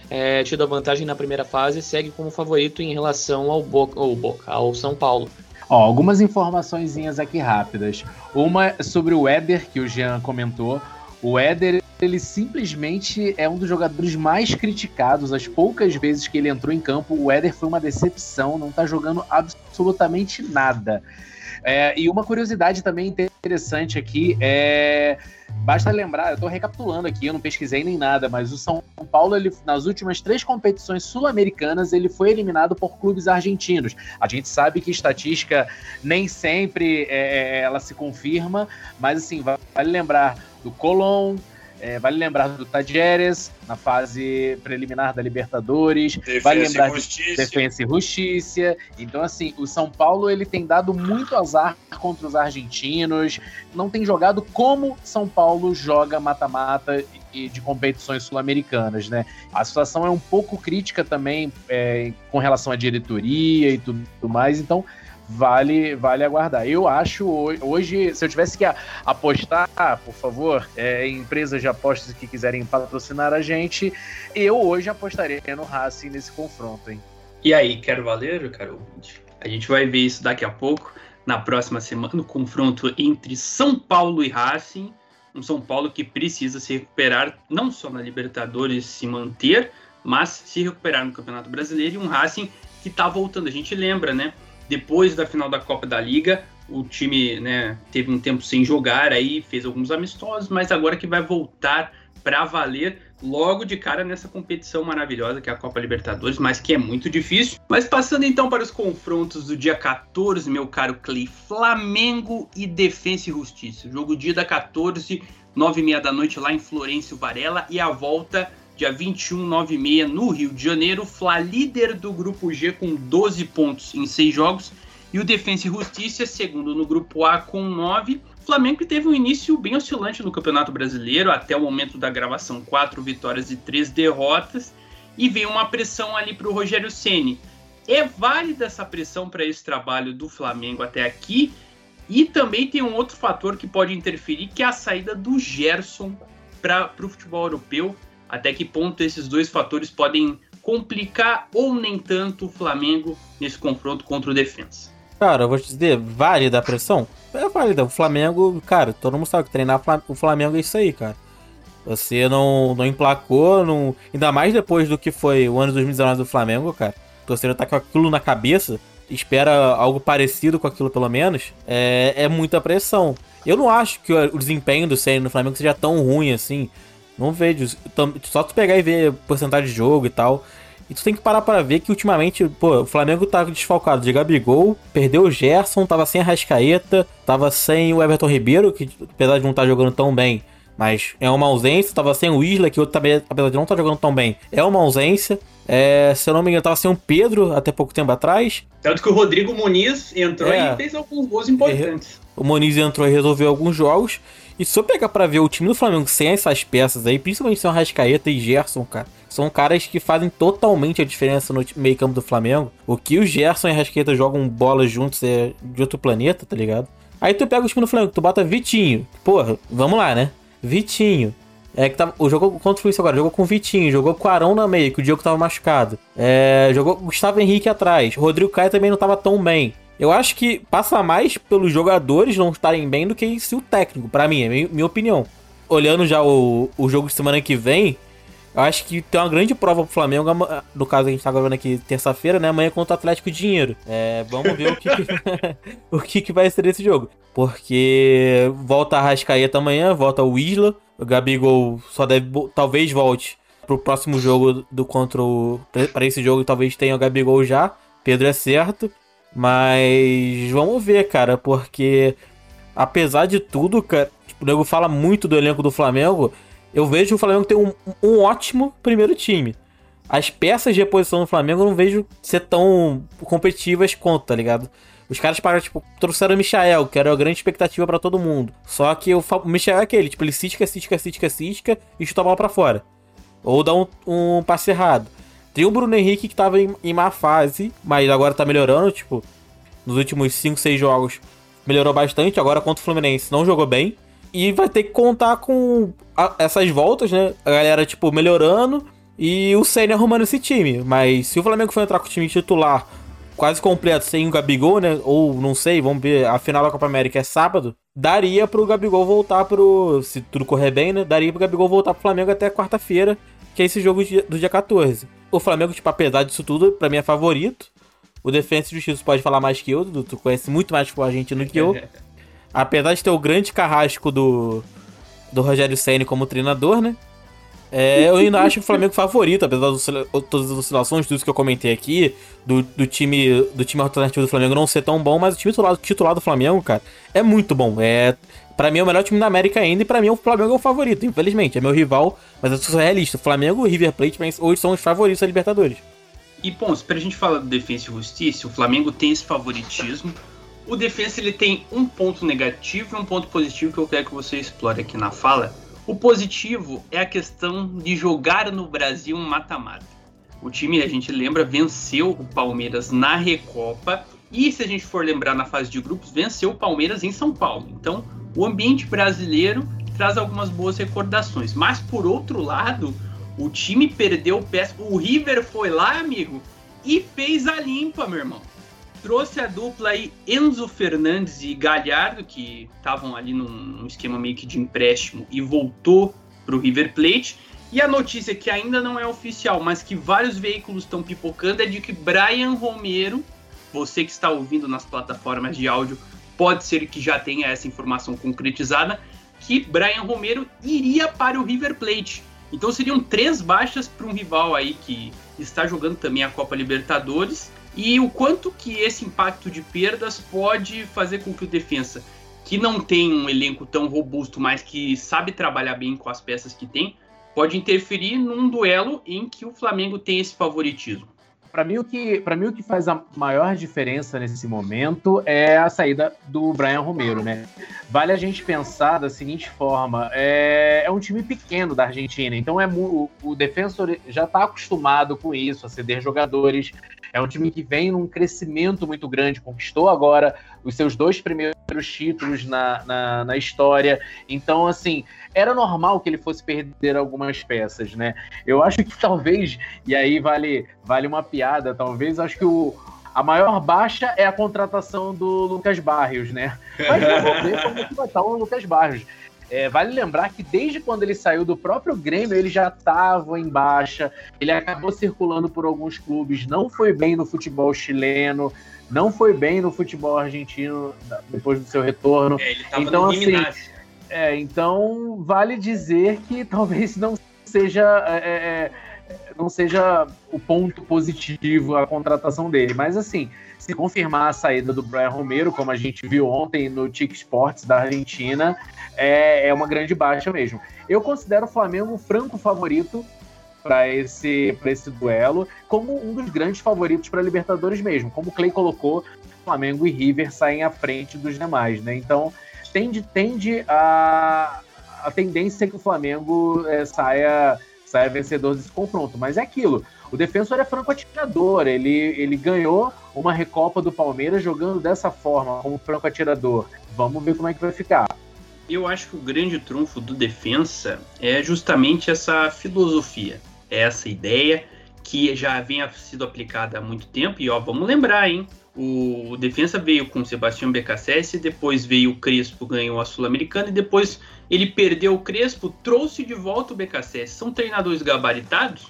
é, tido a vantagem na primeira fase, segue como favorito em relação ao Boca, ao, Boca, ao São Paulo. Ó, algumas informações aqui rápidas. Uma sobre o Éder, que o Jean comentou. O Éder ele simplesmente é um dos jogadores mais criticados. As poucas vezes que ele entrou em campo, o Éder foi uma decepção, não tá jogando absolutamente nada. É, e uma curiosidade também interessante aqui é. Basta lembrar, eu estou recapitulando aqui, eu não pesquisei nem nada, mas o São Paulo, ele, nas últimas três competições sul-americanas, ele foi eliminado por clubes argentinos. A gente sabe que estatística nem sempre é, é ela se confirma, mas assim, vale lembrar do Colón, é, vale lembrar do Tajeres na fase preliminar da Libertadores. Defensa vale lembrar de Defensa e Justiça. Então, assim, o São Paulo ele tem dado muito azar contra os argentinos. Não tem jogado como São Paulo joga mata-mata e de competições sul-americanas, né? A situação é um pouco crítica também é, com relação à diretoria e tudo mais. Então, vale vale aguardar. Eu acho hoje, se eu tivesse que apostar, por favor, é, empresas de apostas que quiserem patrocinar a gente, eu hoje apostaria no Racing nesse confronto, hein? E aí, quero valer, caro A gente vai ver isso daqui a pouco, na próxima semana, no confronto entre São Paulo e Racing. Um São Paulo que precisa se recuperar, não só na Libertadores se manter, mas se recuperar no Campeonato Brasileiro e um Racing que está voltando. A gente lembra, né? Depois da final da Copa da Liga, o time né, teve um tempo sem jogar, aí fez alguns amistosos, mas agora que vai voltar para valer logo de cara nessa competição maravilhosa que é a Copa Libertadores, mas que é muito difícil. Mas passando então para os confrontos do dia 14, meu caro Clay, Flamengo e Defensa e Justiça. Jogo dia da 14, 9 e meia da noite lá em Florencio Varela e a volta dia 21, 9 e meia, no Rio de Janeiro. Fla líder do grupo G com 12 pontos em 6 jogos. E o Defensa e Justiça, segundo no grupo A com 9. Flamengo teve um início bem oscilante no Campeonato Brasileiro, até o momento da gravação, 4 vitórias e 3 derrotas. E veio uma pressão ali para o Rogério Ceni. É válida essa pressão para esse trabalho do Flamengo até aqui? E também tem um outro fator que pode interferir, que é a saída do Gerson para o futebol europeu até que ponto esses dois fatores podem complicar ou nem tanto o Flamengo nesse confronto contra o Defensa? Cara, eu vou te dizer, válida a pressão? É válida. O Flamengo, cara, todo mundo sabe que treinar o Flamengo é isso aí, cara. Você não, não emplacou, não... ainda mais depois do que foi o ano de 2019 do Flamengo, cara. O torcedor tá com aquilo na cabeça, espera algo parecido com aquilo pelo menos, é, é muita pressão. Eu não acho que o desempenho do Ceni no Flamengo seja tão ruim assim. Não vejo. Só tu pegar e ver porcentagem de jogo e tal. E tu tem que parar para ver que ultimamente, pô, o Flamengo tá desfalcado de Gabigol, perdeu o Gerson, tava sem a Rascaeta, tava sem o Everton Ribeiro, que apesar de não estar tá jogando tão bem, mas é uma ausência, tava sem o Isla, que outro também, apesar de não estar tá jogando tão bem, é uma ausência. É, se eu não me engano, tava sem o Pedro até pouco tempo atrás. Tanto que o Rodrigo Muniz entrou é, e fez alguns gols importantes. O Muniz entrou e resolveu alguns jogos. E se eu pegar pra ver o time do Flamengo sem essas peças aí, principalmente sem o Rascaeta e Gerson, cara, são caras que fazem totalmente a diferença no meio campo do Flamengo. O que o Gerson e o Rascaeta jogam bola juntos é de outro planeta, tá ligado? Aí tu pega o time do Flamengo, tu bota Vitinho. Porra, vamos lá, né? Vitinho. É que tava, o jogo contra o Fluminense agora, jogou com o Vitinho, jogou com o Arão na meia, que o Diego tava machucado. É, jogou com o Gustavo Henrique atrás. Rodrigo Caio também não tava tão bem. Eu acho que passa mais pelos jogadores não estarem bem do que se o técnico, para mim, é minha, opinião. Olhando já o, o jogo de semana que vem, Eu acho que tem uma grande prova pro Flamengo, no caso a gente tá gravando aqui terça-feira, né? Amanhã contra o Atlético Dinheiro. É, vamos ver o que, que- [LAUGHS] o que, que vai ser desse jogo. Porque volta a Rascaeta amanhã, volta o Isla. O Gabigol só deve, talvez volte pro próximo jogo do contra o. Pra esse jogo talvez tenha o Gabigol já. Pedro é certo. Mas vamos ver, cara, porque apesar de tudo, cara, tipo, o nego fala muito do elenco do Flamengo. Eu vejo o Flamengo tem um, um ótimo primeiro time. As peças de reposição do Flamengo eu não vejo ser tão competitivas quanto, tá ligado? Os caras pararam, tipo, trouxeram o Michael, que era a grande expectativa pra todo mundo. Só que o, o Michael é aquele, tipo, ele cisca, cisca, cisca, cisca e chuta a bola pra fora. Ou dá um, um passe errado. Tem o Bruno Henrique que tava em, em má fase, mas agora tá melhorando, tipo, nos últimos 5, 6 jogos melhorou bastante. Agora contra o Fluminense não jogou bem. E vai ter que contar com a- essas voltas, né? A galera, tipo, melhorando e o Senna arrumando esse time. Mas se o Flamengo for entrar com o time titular quase completo, sem o Gabigol, né? Ou não sei, vamos ver, a final da Copa América é sábado. Daria pro Gabigol voltar pro. Se tudo correr bem, né? Daria pro Gabigol voltar pro Flamengo até quarta-feira, que é esse jogo do dia 14. O Flamengo, tipo, apesar disso tudo, pra mim é favorito. O Defensa e Justiça pode falar mais que eu, Dudu, tu conhece muito mais o argentino que eu. [LAUGHS] Apesar de ter o grande carrasco do, do Rogério Senna como treinador, né? É, eu ainda acho o Flamengo favorito, apesar de todas as oscilações, tudo isso que eu comentei aqui, do, do time do time alternativo do Flamengo não ser tão bom, mas o time titular, titular do Flamengo, cara, é muito bom. É, para mim é o melhor time da América ainda e pra mim o Flamengo é o favorito, infelizmente. É meu rival, mas eu sou realista. Flamengo e River Plate hoje são os favoritos da Libertadores. E, Pons, pra gente falar do Defensa e Justiça, o Flamengo tem esse favoritismo. O Defensa ele tem um ponto negativo e um ponto positivo que eu quero que você explore aqui na fala. O positivo é a questão de jogar no Brasil um mata-mata. O time, a gente lembra, venceu o Palmeiras na Recopa e, se a gente for lembrar na fase de grupos, venceu o Palmeiras em São Paulo. Então, o ambiente brasileiro traz algumas boas recordações. Mas, por outro lado, o time perdeu o. O River foi lá, amigo, e fez a limpa, meu irmão. Trouxe a dupla aí Enzo Fernandes e Galhardo, que estavam ali num, num esquema meio que de empréstimo, e voltou para o River Plate. E a notícia que ainda não é oficial, mas que vários veículos estão pipocando, é de que Brian Romero, você que está ouvindo nas plataformas de áudio, pode ser que já tenha essa informação concretizada, que Brian Romero iria para o River Plate. Então seriam três baixas para um rival aí que está jogando também a Copa Libertadores. E o quanto que esse impacto de perdas pode fazer com que o defensa, que não tem um elenco tão robusto, mas que sabe trabalhar bem com as peças que tem, pode interferir num duelo em que o Flamengo tem esse favoritismo. Para mim, o que, pra mim, o que faz a maior diferença nesse momento é a saída do Brian Romero, né? Vale a gente pensar da seguinte forma: é, é um time pequeno da Argentina, então é o, o defensor já está acostumado com isso, a ceder jogadores. É um time que vem num crescimento muito grande, conquistou agora os seus dois primeiros títulos na, na, na história. Então, assim, era normal que ele fosse perder algumas peças, né? Eu acho que talvez, e aí vale, vale uma piada, talvez, acho que o, a maior baixa é a contratação do Lucas Barrios, né? Mas vamos ver como que vai estar o Lucas Barrios. É, vale lembrar que desde quando ele saiu do próprio Grêmio, ele já estava em baixa, ele acabou circulando por alguns clubes, não foi bem no futebol chileno, não foi bem no futebol argentino depois do seu retorno. É, ele tava Então, no assim. É, então vale dizer que [LAUGHS] talvez não seja é, é, não seja o ponto positivo a contratação dele, mas assim, se confirmar a saída do Brian Romero, como a gente viu ontem no Tic Sports da Argentina, é, é uma grande baixa mesmo. Eu considero o Flamengo o franco favorito para esse, esse duelo, como um dos grandes favoritos para Libertadores mesmo. Como o Clay colocou, Flamengo e River saem à frente dos demais, né? Então, tende, tende a, a tendência é que o Flamengo é, saia, saia vencedor desse confronto. Mas é aquilo, o defensor é franco atirador, ele, ele ganhou uma recopa do Palmeiras jogando dessa forma, como franco atirador. Vamos ver como é que vai ficar. Eu acho que o grande trunfo do defensa é justamente essa filosofia, essa ideia que já vem sido aplicada há muito tempo. E ó, vamos lembrar, hein? O Defensa veio com Sebastião BKSS, depois veio o Crespo, ganhou a Sul-Americana, e depois ele perdeu o Crespo, trouxe de volta o BKSS. São treinadores gabaritados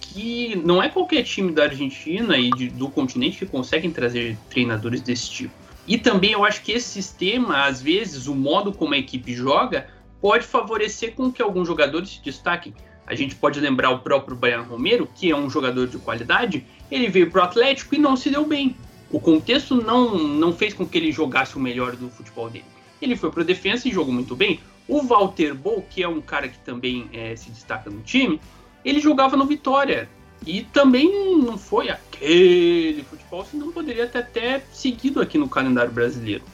que não é qualquer time da Argentina e de, do continente que conseguem trazer treinadores desse tipo. E também eu acho que esse sistema, às vezes, o modo como a equipe joga, pode favorecer com que alguns jogadores se destaquem. A gente pode lembrar o próprio Brian Romero, que é um jogador de qualidade, ele veio para o Atlético e não se deu bem. O contexto não, não fez com que ele jogasse o melhor do futebol dele. Ele foi para a defesa e jogou muito bem. O Walter Bol, que é um cara que também é, se destaca no time, ele jogava no Vitória. E também não foi aquele futebol, senão poderia ter até seguido aqui no calendário brasileiro.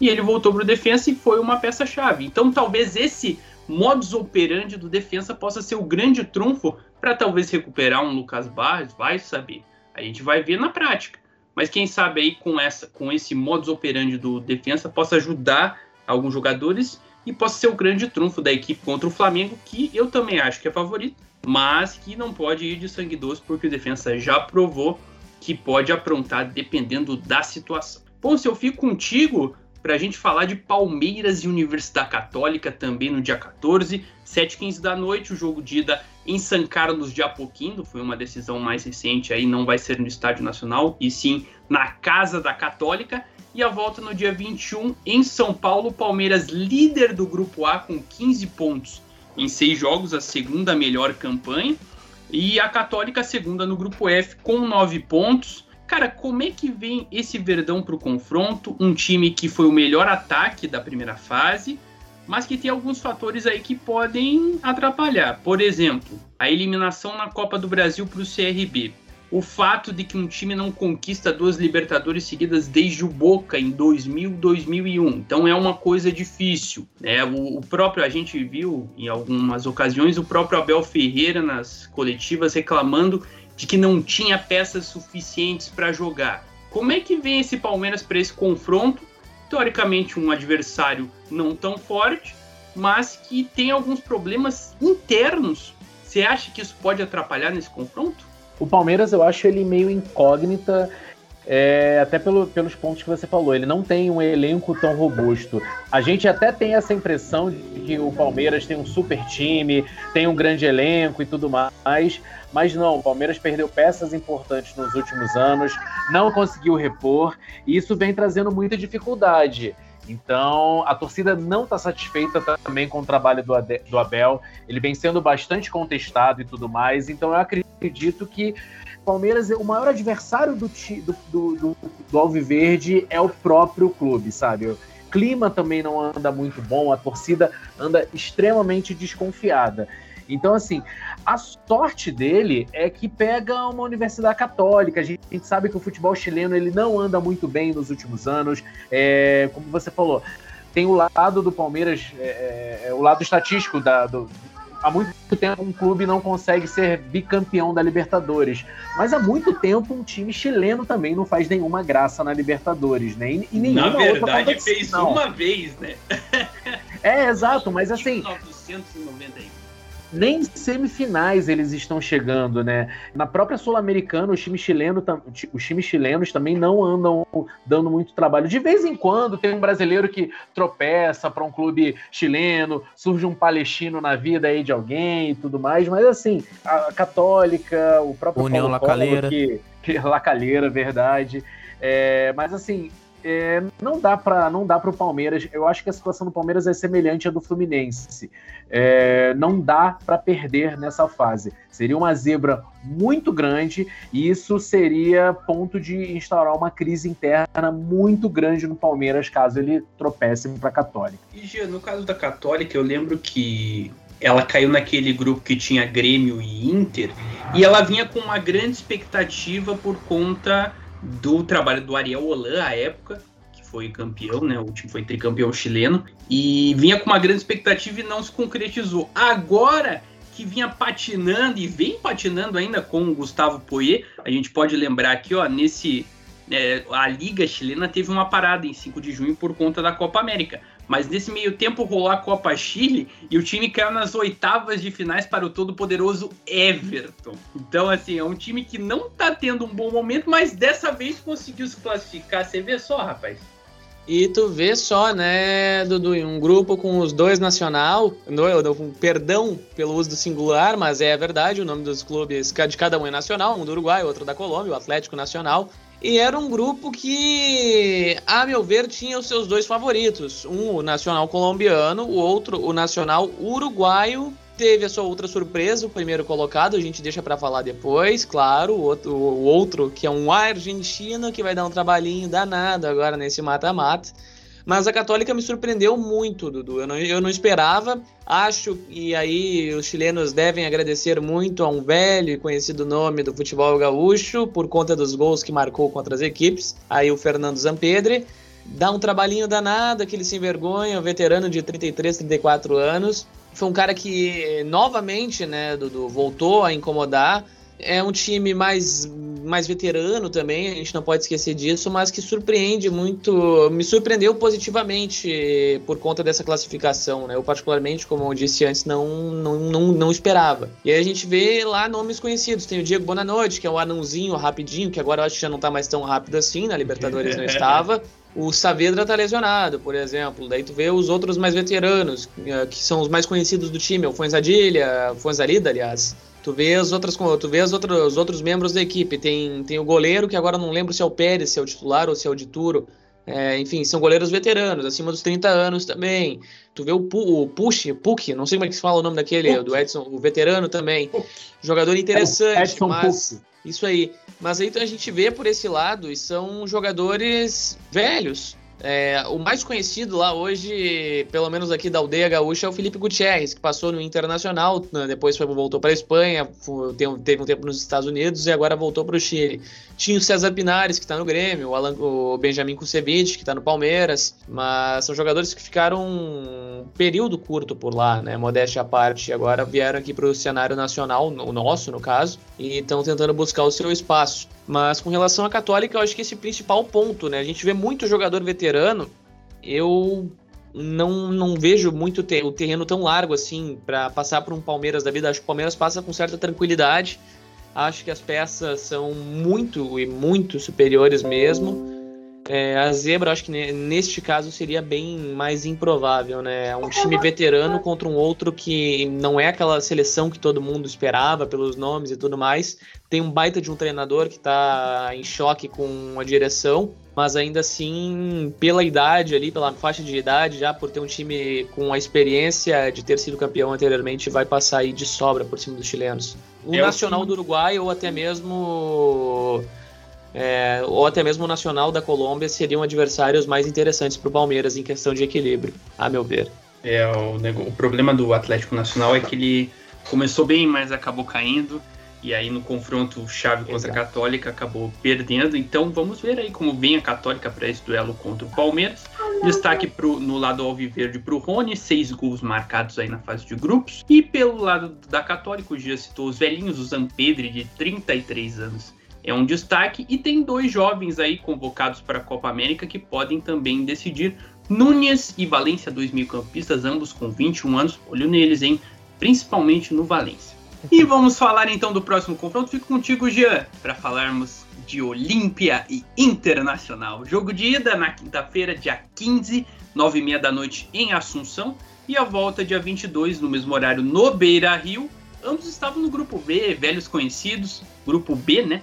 E ele voltou para o defesa e foi uma peça-chave. Então talvez esse modus operandi do defesa possa ser o grande trunfo para talvez recuperar um Lucas Barros, vai saber. A gente vai ver na prática. Mas quem sabe aí com essa com esse modus operandi do defesa possa ajudar alguns jogadores e possa ser o grande trunfo da equipe contra o Flamengo, que eu também acho que é favorito, mas que não pode ir de sangue doce porque o defesa já provou que pode aprontar dependendo da situação. Bom, se eu fico contigo, para a gente falar de Palmeiras e Universidade Católica também no dia 14, 7h15 da noite, o jogo de ida em São Carlos de Apoquindo, foi uma decisão mais recente, aí não vai ser no Estádio Nacional, e sim na Casa da Católica, e a volta no dia 21 em São Paulo, Palmeiras líder do Grupo A com 15 pontos em seis jogos, a segunda melhor campanha, e a Católica segunda no Grupo F com 9 pontos, Cara, como é que vem esse Verdão para o confronto? Um time que foi o melhor ataque da primeira fase, mas que tem alguns fatores aí que podem atrapalhar. Por exemplo, a eliminação na Copa do Brasil para o CRB. O fato de que um time não conquista duas Libertadores seguidas desde o Boca em 2000, 2001. Então é uma coisa difícil. Né? O, o próprio, a gente viu em algumas ocasiões, o próprio Abel Ferreira nas coletivas reclamando de que não tinha peças suficientes para jogar. Como é que vem esse Palmeiras para esse confronto? Teoricamente, um adversário não tão forte, mas que tem alguns problemas internos. Você acha que isso pode atrapalhar nesse confronto? O Palmeiras, eu acho ele meio incógnita é, até pelo, pelos pontos que você falou, ele não tem um elenco tão robusto. A gente até tem essa impressão de que o Palmeiras tem um super time, tem um grande elenco e tudo mais, mas não, o Palmeiras perdeu peças importantes nos últimos anos, não conseguiu repor, e isso vem trazendo muita dificuldade. Então, a torcida não está satisfeita também com o trabalho do, do Abel. Ele vem sendo bastante contestado e tudo mais. Então, eu acredito que Palmeiras, o maior adversário do, do, do, do Alviverde é o próprio clube, sabe? O clima também não anda muito bom, a torcida anda extremamente desconfiada. Então, assim, a sorte dele é que pega uma universidade católica. A gente, a gente sabe que o futebol chileno ele não anda muito bem nos últimos anos. É, como você falou, tem o lado do Palmeiras, é, é, o lado estatístico da, do, há muito tempo um clube não consegue ser bicampeão da Libertadores. Mas há muito tempo um time chileno também não faz nenhuma graça na Libertadores, né? E, e nenhuma na verdade, fez uma vez, né? É, exato, mas assim. 1990 aí nem semifinais eles estão chegando, né? Na própria Sul-Americana, os times, chileno, os times chilenos também não andam dando muito trabalho. De vez em quando tem um brasileiro que tropeça para um clube chileno, surge um palestino na vida aí de alguém e tudo mais, mas assim, a Católica, o próprio União Lacaleira. Que, que Lacaleira, [LAUGHS] verdade. É, mas assim, é, não dá para não dá para o Palmeiras. Eu acho que a situação do Palmeiras é semelhante à do Fluminense. É, não dá para perder nessa fase. Seria uma zebra muito grande e isso seria ponto de instaurar uma crise interna muito grande no Palmeiras caso ele tropece para a Católica. E Gia, no caso da Católica, eu lembro que ela caiu naquele grupo que tinha Grêmio e Inter e ela vinha com uma grande expectativa por conta do trabalho do Ariel Holan à época, que foi campeão, né? O time foi tricampeão chileno, e vinha com uma grande expectativa e não se concretizou. Agora que vinha patinando e vem patinando ainda com o Gustavo Poirier, a gente pode lembrar aqui, ó, nesse é, a Liga Chilena teve uma parada em 5 de junho por conta da Copa América. Mas nesse meio tempo rolou a Copa Chile e o time caiu nas oitavas de finais para o todo-poderoso Everton. Então, assim, é um time que não tá tendo um bom momento, mas dessa vez conseguiu se classificar. Você vê só, rapaz. E tu vê só, né, Dudu, um grupo com os dois nacional, no, no, perdão pelo uso do singular, mas é verdade, o nome dos clubes de cada um é nacional, um do Uruguai, outro da Colômbia, o Atlético Nacional. E era um grupo que, a meu ver, tinha os seus dois favoritos. Um, o nacional colombiano, o outro, o nacional uruguaio. Teve a sua outra surpresa, o primeiro colocado, a gente deixa para falar depois, claro. O outro, o outro, que é um argentino, que vai dar um trabalhinho danado agora nesse mata-mata. Mas a Católica me surpreendeu muito, Dudu. Eu não, eu não esperava. Acho, e aí os chilenos devem agradecer muito a um velho e conhecido nome do futebol gaúcho, por conta dos gols que marcou contra as equipes. Aí o Fernando Zampedre. Dá um trabalhinho danado, aquele sem vergonha, um veterano de 33, 34 anos. Foi um cara que, novamente, né, Dudu, voltou a incomodar é um time mais, mais veterano também, a gente não pode esquecer disso, mas que surpreende muito, me surpreendeu positivamente por conta dessa classificação, né? Eu particularmente, como eu disse antes, não, não, não, não esperava. E aí a gente vê lá nomes conhecidos, tem o Diego Bonanote, que é um anãozinho rapidinho, que agora eu acho que já não tá mais tão rápido assim, na Libertadores não [LAUGHS] estava. O Saavedra tá lesionado, por exemplo. Daí tu vê os outros mais veteranos, eh, que são os mais conhecidos do time, o Fuenzadilha, Fuenzalida, aliás, Tu vê as outras, tu vê as outras, os outros membros da equipe. Tem, tem o goleiro, que agora não lembro se é o Pérez, se é o titular ou se é o de Turo. É, enfim, são goleiros veteranos, acima dos 30 anos também. Tu vê o, o Push, Puck, não sei como é que se fala o nome daquele, do Edson, o veterano também. Jogador interessante, é Edson mas. Puck. Isso aí. Mas aí a gente vê por esse lado e são jogadores velhos. É, o mais conhecido lá hoje, pelo menos aqui da aldeia gaúcha, é o Felipe Gutierrez, que passou no Internacional, né, depois foi, voltou para a Espanha, foi, teve um tempo nos Estados Unidos e agora voltou para o Chile. Tinha o César Pinares, que está no Grêmio, o, Alan, o Benjamin Kusevich, que está no Palmeiras, mas são jogadores que ficaram um período curto por lá, né, modéstia à parte, agora vieram aqui para o cenário nacional, o nosso no caso, e estão tentando buscar o seu espaço. Mas com relação à Católica, eu acho que esse é o principal ponto, né? A gente vê muito jogador veterano, eu não, não vejo muito ter, o terreno tão largo assim para passar por um Palmeiras da vida. Acho que o Palmeiras passa com certa tranquilidade. Acho que as peças são muito e muito superiores mesmo. É, a zebra, acho que neste caso seria bem mais improvável, né? Um time veterano contra um outro que não é aquela seleção que todo mundo esperava pelos nomes e tudo mais. Tem um baita de um treinador que está em choque com a direção, mas ainda assim, pela idade ali, pela faixa de idade, já por ter um time com a experiência de ter sido campeão anteriormente, vai passar aí de sobra por cima dos chilenos. O é Nacional o... do Uruguai ou até mesmo é, ou até mesmo o Nacional da Colômbia seriam adversários mais interessantes para o Palmeiras em questão de equilíbrio, a meu ver. É, o, o, problema do Atlético Nacional é que ele começou bem, mas acabou caindo. E aí no confronto chave contra Exato. a Católica acabou perdendo. Então vamos ver aí como vem a Católica para esse duelo contra o Palmeiras. Destaque pro, no lado alviverde para o Rony, seis gols marcados aí na fase de grupos. E pelo lado da Católica, o Gia citou os velhinhos, o Zampedre, de 33 anos é um destaque e tem dois jovens aí convocados para a Copa América que podem também decidir. Nunes e Valência, dois meio-campistas, ambos com 21 anos. Olho neles, hein? Principalmente no Valência. E vamos falar então do próximo confronto. Fico contigo, Jean, para falarmos de Olímpia e Internacional. Jogo de ida na quinta-feira, dia 15, 9 e meia da noite em Assunção. E a volta dia 22, no mesmo horário, no Beira Rio. Ambos estavam no grupo B, velhos conhecidos. Grupo B, né?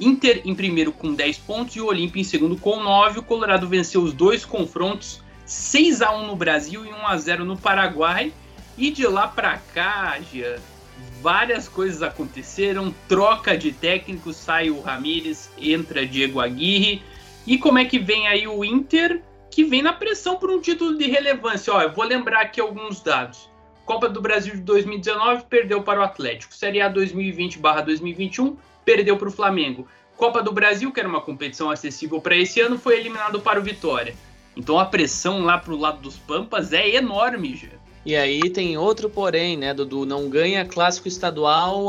Inter em primeiro com 10 pontos e o Olímpia em segundo com 9. O Colorado venceu os dois confrontos, 6 a 1 no Brasil e 1 a 0 no Paraguai. E de lá para cá, Gia, várias coisas aconteceram. Troca de técnico, sai o Ramires, entra Diego Aguirre. E como é que vem aí o Inter, que vem na pressão por um título de relevância? Ó, eu vou lembrar aqui alguns dados. Copa do Brasil de 2019 perdeu para o Atlético. Série A 2020/2021 perdeu para o Flamengo. Copa do Brasil, que era uma competição acessível para esse ano, foi eliminado para o Vitória. Então a pressão lá para o lado dos Pampas é enorme. E aí tem outro porém, né, Dudu? Não ganha clássico estadual,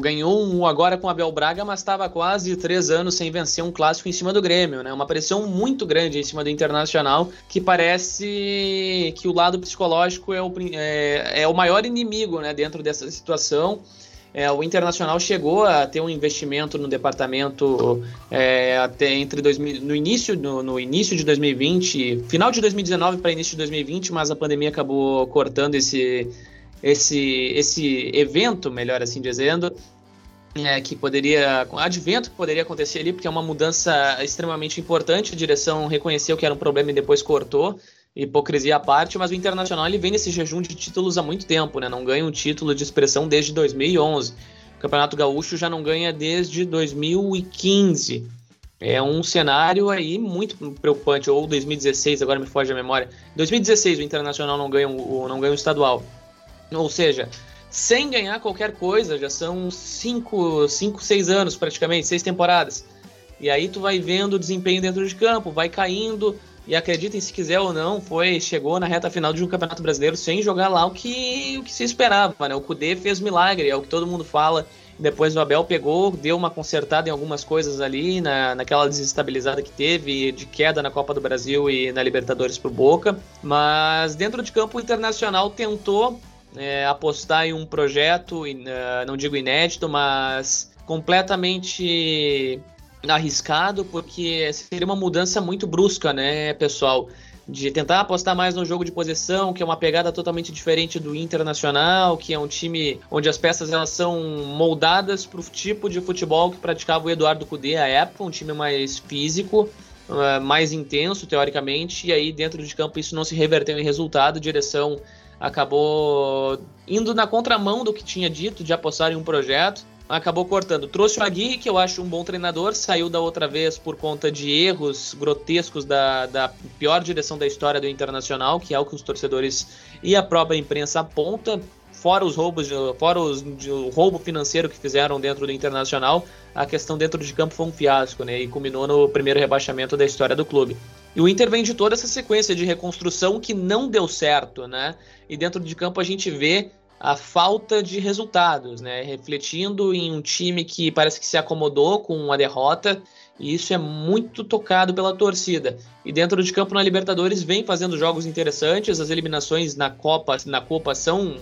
ganhou um agora com Abel Braga, mas estava quase três anos sem vencer um clássico em cima do Grêmio, né? Uma pressão muito grande em cima do Internacional, que parece que o lado psicológico é o, é, é o maior inimigo, né, dentro dessa situação. É, o Internacional chegou a ter um investimento no departamento é, até entre 2000, no início no, no início de 2020, final de 2019 para início de 2020, mas a pandemia acabou cortando esse esse esse evento, melhor assim dizendo, é, que poderia advento que poderia acontecer ali, porque é uma mudança extremamente importante. A direção reconheceu que era um problema e depois cortou. Hipocrisia à parte, mas o Internacional ele vem nesse jejum de títulos há muito tempo, né? Não ganha um título de expressão desde 2011. O Campeonato Gaúcho já não ganha desde 2015. É um cenário aí muito preocupante. Ou 2016, agora me foge a memória. 2016 o Internacional não ganha o não ganha o estadual. Ou seja, sem ganhar qualquer coisa, já são 5, 5, 6 anos praticamente, 6 temporadas. E aí tu vai vendo o desempenho dentro de campo, vai caindo, e acreditem se quiser ou não, foi chegou na reta final de um Campeonato Brasileiro sem jogar lá o que, o que se esperava, né? O Cudê fez milagre, é o que todo mundo fala. Depois o Abel pegou, deu uma consertada em algumas coisas ali, na, naquela desestabilizada que teve, de queda na Copa do Brasil e na Libertadores pro Boca. Mas dentro de campo o Internacional tentou é, apostar em um projeto, eh, não digo inédito, mas completamente arriscado, porque seria uma mudança muito brusca, né, pessoal? De tentar apostar mais no jogo de posição, que é uma pegada totalmente diferente do Internacional, que é um time onde as peças elas são moldadas para o tipo de futebol que praticava o Eduardo Cudê à época, um time mais físico, eh, mais intenso, teoricamente, e aí dentro de campo isso não se reverteu em resultado, a direção acabou indo na contramão do que tinha dito de apostar em um projeto, acabou cortando. Trouxe o Aguirre, que eu acho um bom treinador, saiu da outra vez por conta de erros grotescos da, da pior direção da história do Internacional, que é o que os torcedores e a própria imprensa aponta, fora os roubos, fora os, o roubo financeiro que fizeram dentro do Internacional, a questão dentro de campo foi um fiasco, né? E culminou no primeiro rebaixamento da história do clube. E o Inter vem de toda essa sequência de reconstrução que não deu certo, né? E dentro de campo a gente vê a falta de resultados, né? Refletindo em um time que parece que se acomodou com a derrota, e isso é muito tocado pela torcida. E dentro de campo na Libertadores vem fazendo jogos interessantes, as eliminações na Copa, na Copa são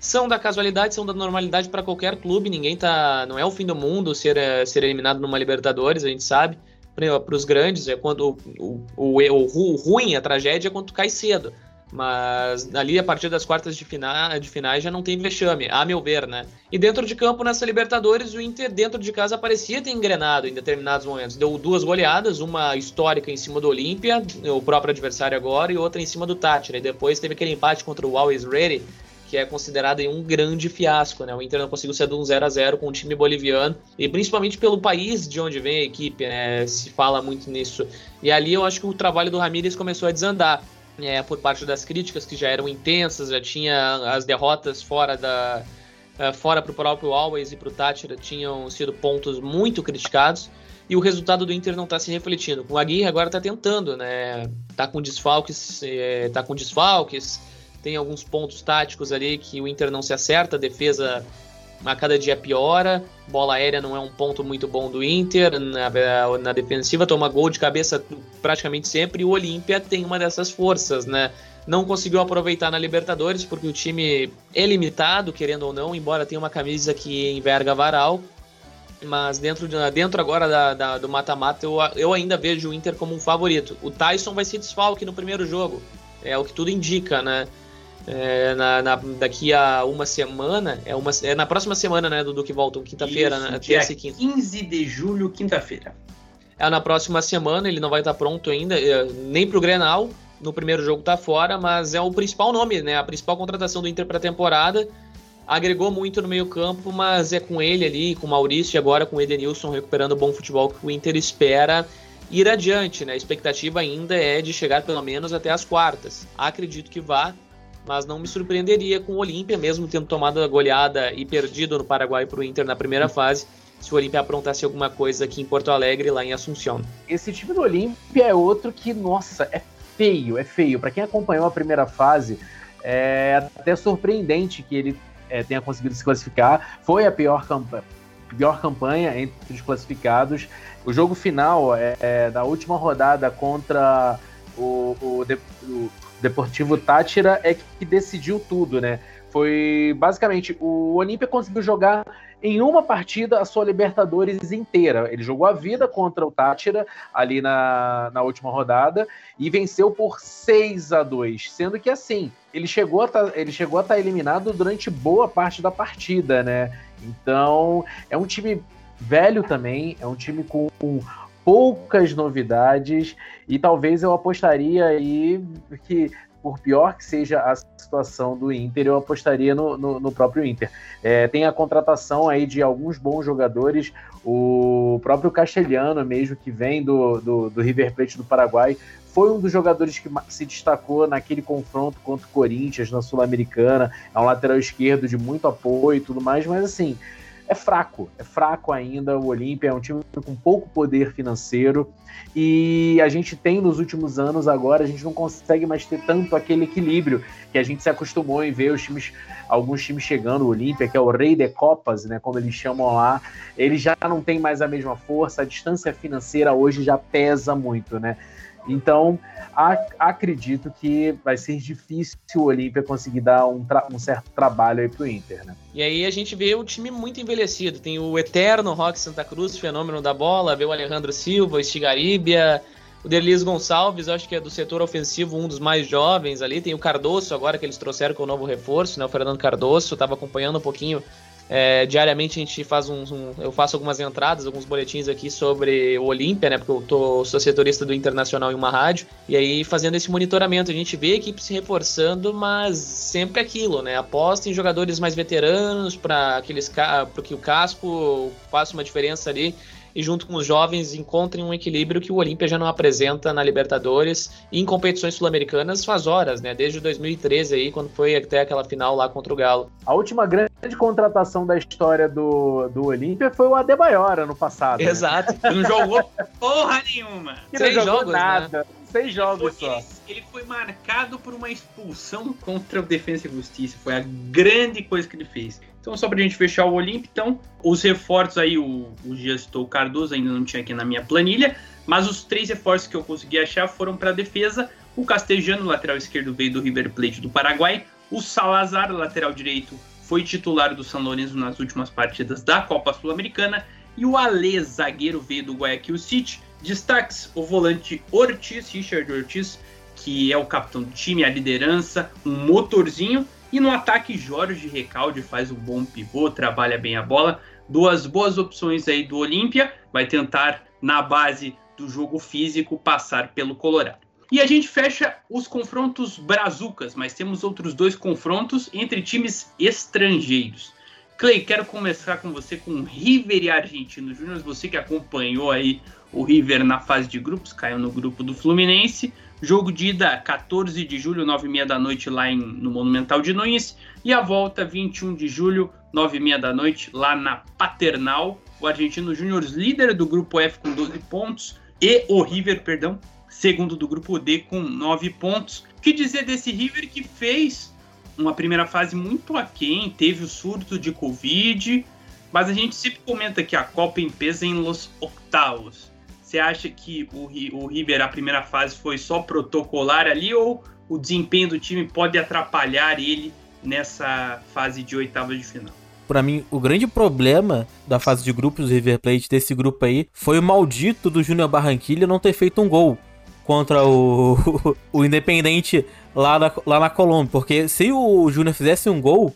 são da casualidade, são da normalidade para qualquer clube, ninguém tá, não é o fim do mundo ser ser eliminado numa Libertadores, a gente sabe. Para os grandes, é quando o, o, o, o ruim, a tragédia é quando cai cedo. Mas ali, a partir das quartas de, final, de finais, já não tem vexame, a meu ver, né? E dentro de campo, nessa Libertadores, o Inter, dentro de casa, parecia ter engrenado em determinados momentos. Deu duas goleadas, uma histórica em cima do Olímpia, o próprio adversário agora, e outra em cima do Tátira. E depois teve aquele empate contra o Always Ready, que é considerado um grande fiasco, né? O Inter não conseguiu ser de um 0 a 0 com o time boliviano, e principalmente pelo país de onde vem a equipe, né? Se fala muito nisso. E ali eu acho que o trabalho do Ramírez começou a desandar é, por parte das críticas que já eram intensas, já tinha as derrotas fora da uh, fora para o próprio Always e para o Tátira tinham sido pontos muito criticados e o resultado do Inter não está se refletindo. O Aguirre agora está tentando, né? Tá com desfalques, é, tá com desfalques, tem alguns pontos táticos ali que o Inter não se acerta, a defesa a cada dia piora, bola aérea não é um ponto muito bom do Inter, na, na defensiva toma gol de cabeça praticamente sempre, e o Olímpia tem uma dessas forças, né? Não conseguiu aproveitar na Libertadores, porque o time é limitado, querendo ou não, embora tenha uma camisa que enverga varal, mas dentro, de, dentro agora da, da, do mata-mata eu, eu ainda vejo o Inter como um favorito. O Tyson vai ser desfalque no primeiro jogo, é o que tudo indica, né? É, na, na, daqui a uma semana, é, uma, é na próxima semana, né, Dudu, que voltam, quinta-feira, né, terça e quinta. 15 de julho, quinta-feira. É na próxima semana, ele não vai estar pronto ainda, é, nem pro Grenal, no primeiro jogo tá fora, mas é o principal nome, né, a principal contratação do Inter pra temporada, agregou muito no meio campo, mas é com ele ali, com o Maurício e agora com o Edenilson recuperando o bom futebol que o Inter espera ir adiante, né, a expectativa ainda é de chegar pelo menos até as quartas, acredito que vá, mas não me surpreenderia com o Olímpia, mesmo tendo tomado a goleada e perdido no Paraguai para o Inter na primeira fase, se o Olímpia aprontasse alguma coisa aqui em Porto Alegre, lá em Assunção. Esse time do Olímpia é outro que, nossa, é feio, é feio. Para quem acompanhou a primeira fase, É até surpreendente que ele é, tenha conseguido se classificar. Foi a pior campanha, pior campanha entre os classificados. O jogo final é, é da última rodada contra o, o, o Deportivo Tátira é que decidiu tudo, né? Foi basicamente o Olímpia conseguiu jogar em uma partida a sua Libertadores inteira. Ele jogou a vida contra o Tátira ali na, na última rodada e venceu por 6 a 2 sendo que assim, ele chegou a tá, ele chegou a estar tá eliminado durante boa parte da partida, né? Então, é um time velho também, é um time com poucas novidades e talvez eu apostaria aí que por pior que seja a situação do Inter, eu apostaria no, no, no próprio Inter. É, tem a contratação aí de alguns bons jogadores, o próprio Castelhano mesmo, que vem do, do, do River Plate do Paraguai, foi um dos jogadores que se destacou naquele confronto contra o Corinthians na Sul-Americana, é um lateral esquerdo de muito apoio e tudo mais, mas assim, é fraco, é fraco ainda. O Olímpia é um time com pouco poder financeiro e a gente tem nos últimos anos agora, a gente não consegue mais ter tanto aquele equilíbrio que a gente se acostumou em ver os times, alguns times chegando, o Olímpia, que é o rei de copas, né, como eles chamam lá, ele já não tem mais a mesma força, a distância financeira hoje já pesa muito, né? Então, acredito que vai ser difícil o Olímpia conseguir dar um, um, certo trabalho aí pro Inter, né? E aí a gente vê o time muito envelhecido. Tem o eterno Rock Santa Cruz, fenômeno da bola, vê o Alejandro Silva, o Estigaribia, o Derlis Gonçalves, acho que é do setor ofensivo um dos mais jovens ali. Tem o Cardoso agora que eles trouxeram com o novo reforço, né? O Fernando Cardoso, estava acompanhando um pouquinho é, diariamente a gente faz um, um, Eu faço algumas entradas, alguns boletins aqui sobre o Olímpia, né? Porque eu tô, sou setorista do Internacional em uma rádio. E aí, fazendo esse monitoramento, a gente vê a equipe se reforçando, mas sempre aquilo, né? Aposta em jogadores mais veteranos para aqueles para que o casco faça uma diferença ali e junto com os jovens encontrem um equilíbrio que o Olímpia já não apresenta na Libertadores e em competições sul-americanas faz horas, né? Desde 2013 aí, quando foi até aquela final lá contra o Galo. A última grande contratação da história do, do Olímpia foi o Adebayor ano passado. Né? Exato. Né? Não jogou porra nenhuma. Seis não jogou jogos, né? nada. Né? Seis jogos foi, só. Ele, ele, foi marcado por uma expulsão contra o Defensa e Justiça. Foi a grande coisa que ele fez. Então, só pra gente fechar o Olímpio, então, os reforços aí, o, o gestor Cardoso ainda não tinha aqui na minha planilha, mas os três reforços que eu consegui achar foram para a defesa. O Castejano, lateral esquerdo, veio do River Plate do Paraguai. O Salazar, lateral direito, foi titular do São Lourenço nas últimas partidas da Copa Sul-Americana. E o Alê, zagueiro, veio do Guayaquil City. Destaques: o volante Ortiz, Richard Ortiz, que é o capitão do time, a liderança, um motorzinho. E no ataque, Jorge Recalde faz um bom pivô, trabalha bem a bola. Duas boas opções aí do Olímpia. Vai tentar, na base do jogo físico, passar pelo Colorado. E a gente fecha os confrontos brazucas, mas temos outros dois confrontos entre times estrangeiros. Clay, quero começar com você com River e Argentino Júnior. Você que acompanhou aí o River na fase de grupos, caiu no grupo do Fluminense. Jogo de ida 14 de julho, 9h30 da noite, lá em, no Monumental de Nunes. E a volta 21 de julho, 9h30 da noite, lá na Paternal. O Argentino Júnior, líder do grupo F com 12 pontos. E o River, perdão, segundo do grupo D com 9 pontos. O que dizer desse River que fez uma primeira fase muito aquém, teve o surto de Covid, mas a gente sempre comenta que a Copa empieza em los octavos. Você acha que o, o River, a primeira fase, foi só protocolar ali ou o desempenho do time pode atrapalhar ele nessa fase de oitavas de final? Para mim, o grande problema da fase de grupos do River Plate desse grupo aí foi o maldito do Júnior Barranquilha não ter feito um gol contra o, [LAUGHS] o Independente lá na, lá na Colômbia. Porque se o Júnior fizesse um gol,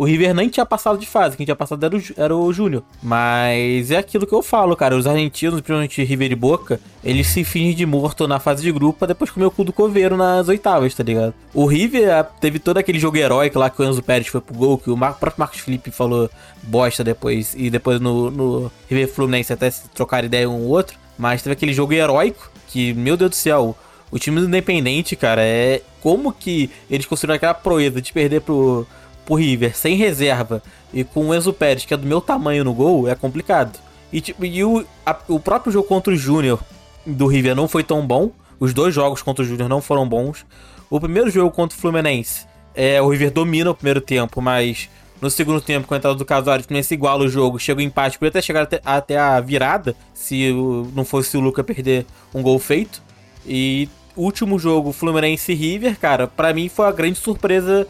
o River nem tinha passado de fase, quem tinha passado era o, era o Júnior. Mas é aquilo que eu falo, cara. Os argentinos, principalmente River e Boca, eles se fingem de morto na fase de grupo pra depois comer o cu do coveiro nas oitavas, tá ligado? O River teve todo aquele jogo heróico lá que o Enzo Pérez foi pro gol, que o próprio Marcos Felipe falou bosta depois. E depois no, no River Fluminense até se trocar ideia um ou outro. Mas teve aquele jogo heróico que, meu Deus do céu, o time do Independente, cara, é. Como que eles conseguiram aquela proeza de perder pro pro River sem reserva e com o Enzo Pérez, que é do meu tamanho no gol, é complicado. E, tipo, e o, a, o próprio jogo contra o Júnior do River não foi tão bom. Os dois jogos contra o Júnior não foram bons. O primeiro jogo contra o Fluminense é, o River domina o primeiro tempo, mas no segundo tempo, com a entrada do Casares, o Fluminense iguala o jogo, chega o empate, podia até chegar até, até a virada, se não fosse o Luca perder um gol feito. E último jogo, Fluminense River, cara, para mim foi a grande surpresa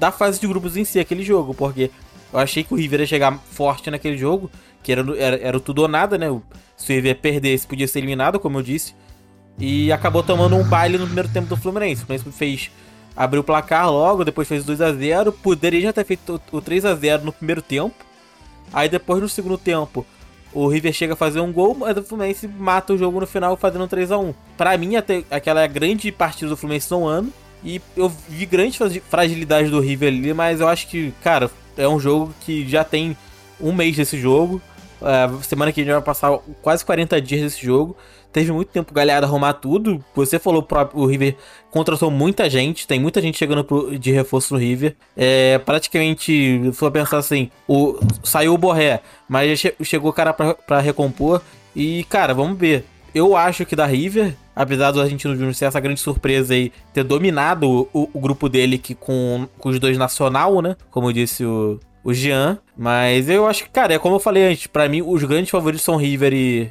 da fase de grupos em si, aquele jogo, porque eu achei que o River ia chegar forte naquele jogo, que era, era, era tudo ou nada, né? Se o River perdesse, podia ser eliminado, como eu disse. E acabou tomando um baile no primeiro tempo do Fluminense. O Fluminense fez. Abriu o placar logo, depois fez 2 a 0 Poderia já ter feito o 3 a 0 no primeiro tempo. Aí depois no segundo tempo, o River chega a fazer um gol, mas o Fluminense mata o jogo no final fazendo um 3 a 1 Para mim, até aquela grande partida do Fluminense no ano. E eu vi grande fragilidade do River ali, mas eu acho que, cara, é um jogo que já tem um mês desse jogo. Uh, semana que vem vai passar quase 40 dias desse jogo. Teve muito tempo galera arrumar tudo. Você falou próprio, o River contratou muita gente, tem muita gente chegando pro, de reforço no River. É, praticamente, se for pensar assim, o, saiu o Borré, mas che, chegou o cara para recompor. E, cara, vamos ver. Eu acho que da River, apesar do Argentino Júnior ser essa grande surpresa aí, ter dominado o, o, grupo dele que com, com os dois nacional, né? Como disse o, o Jean. Mas eu acho que, cara, é como eu falei antes, para mim os grandes favoritos são River e,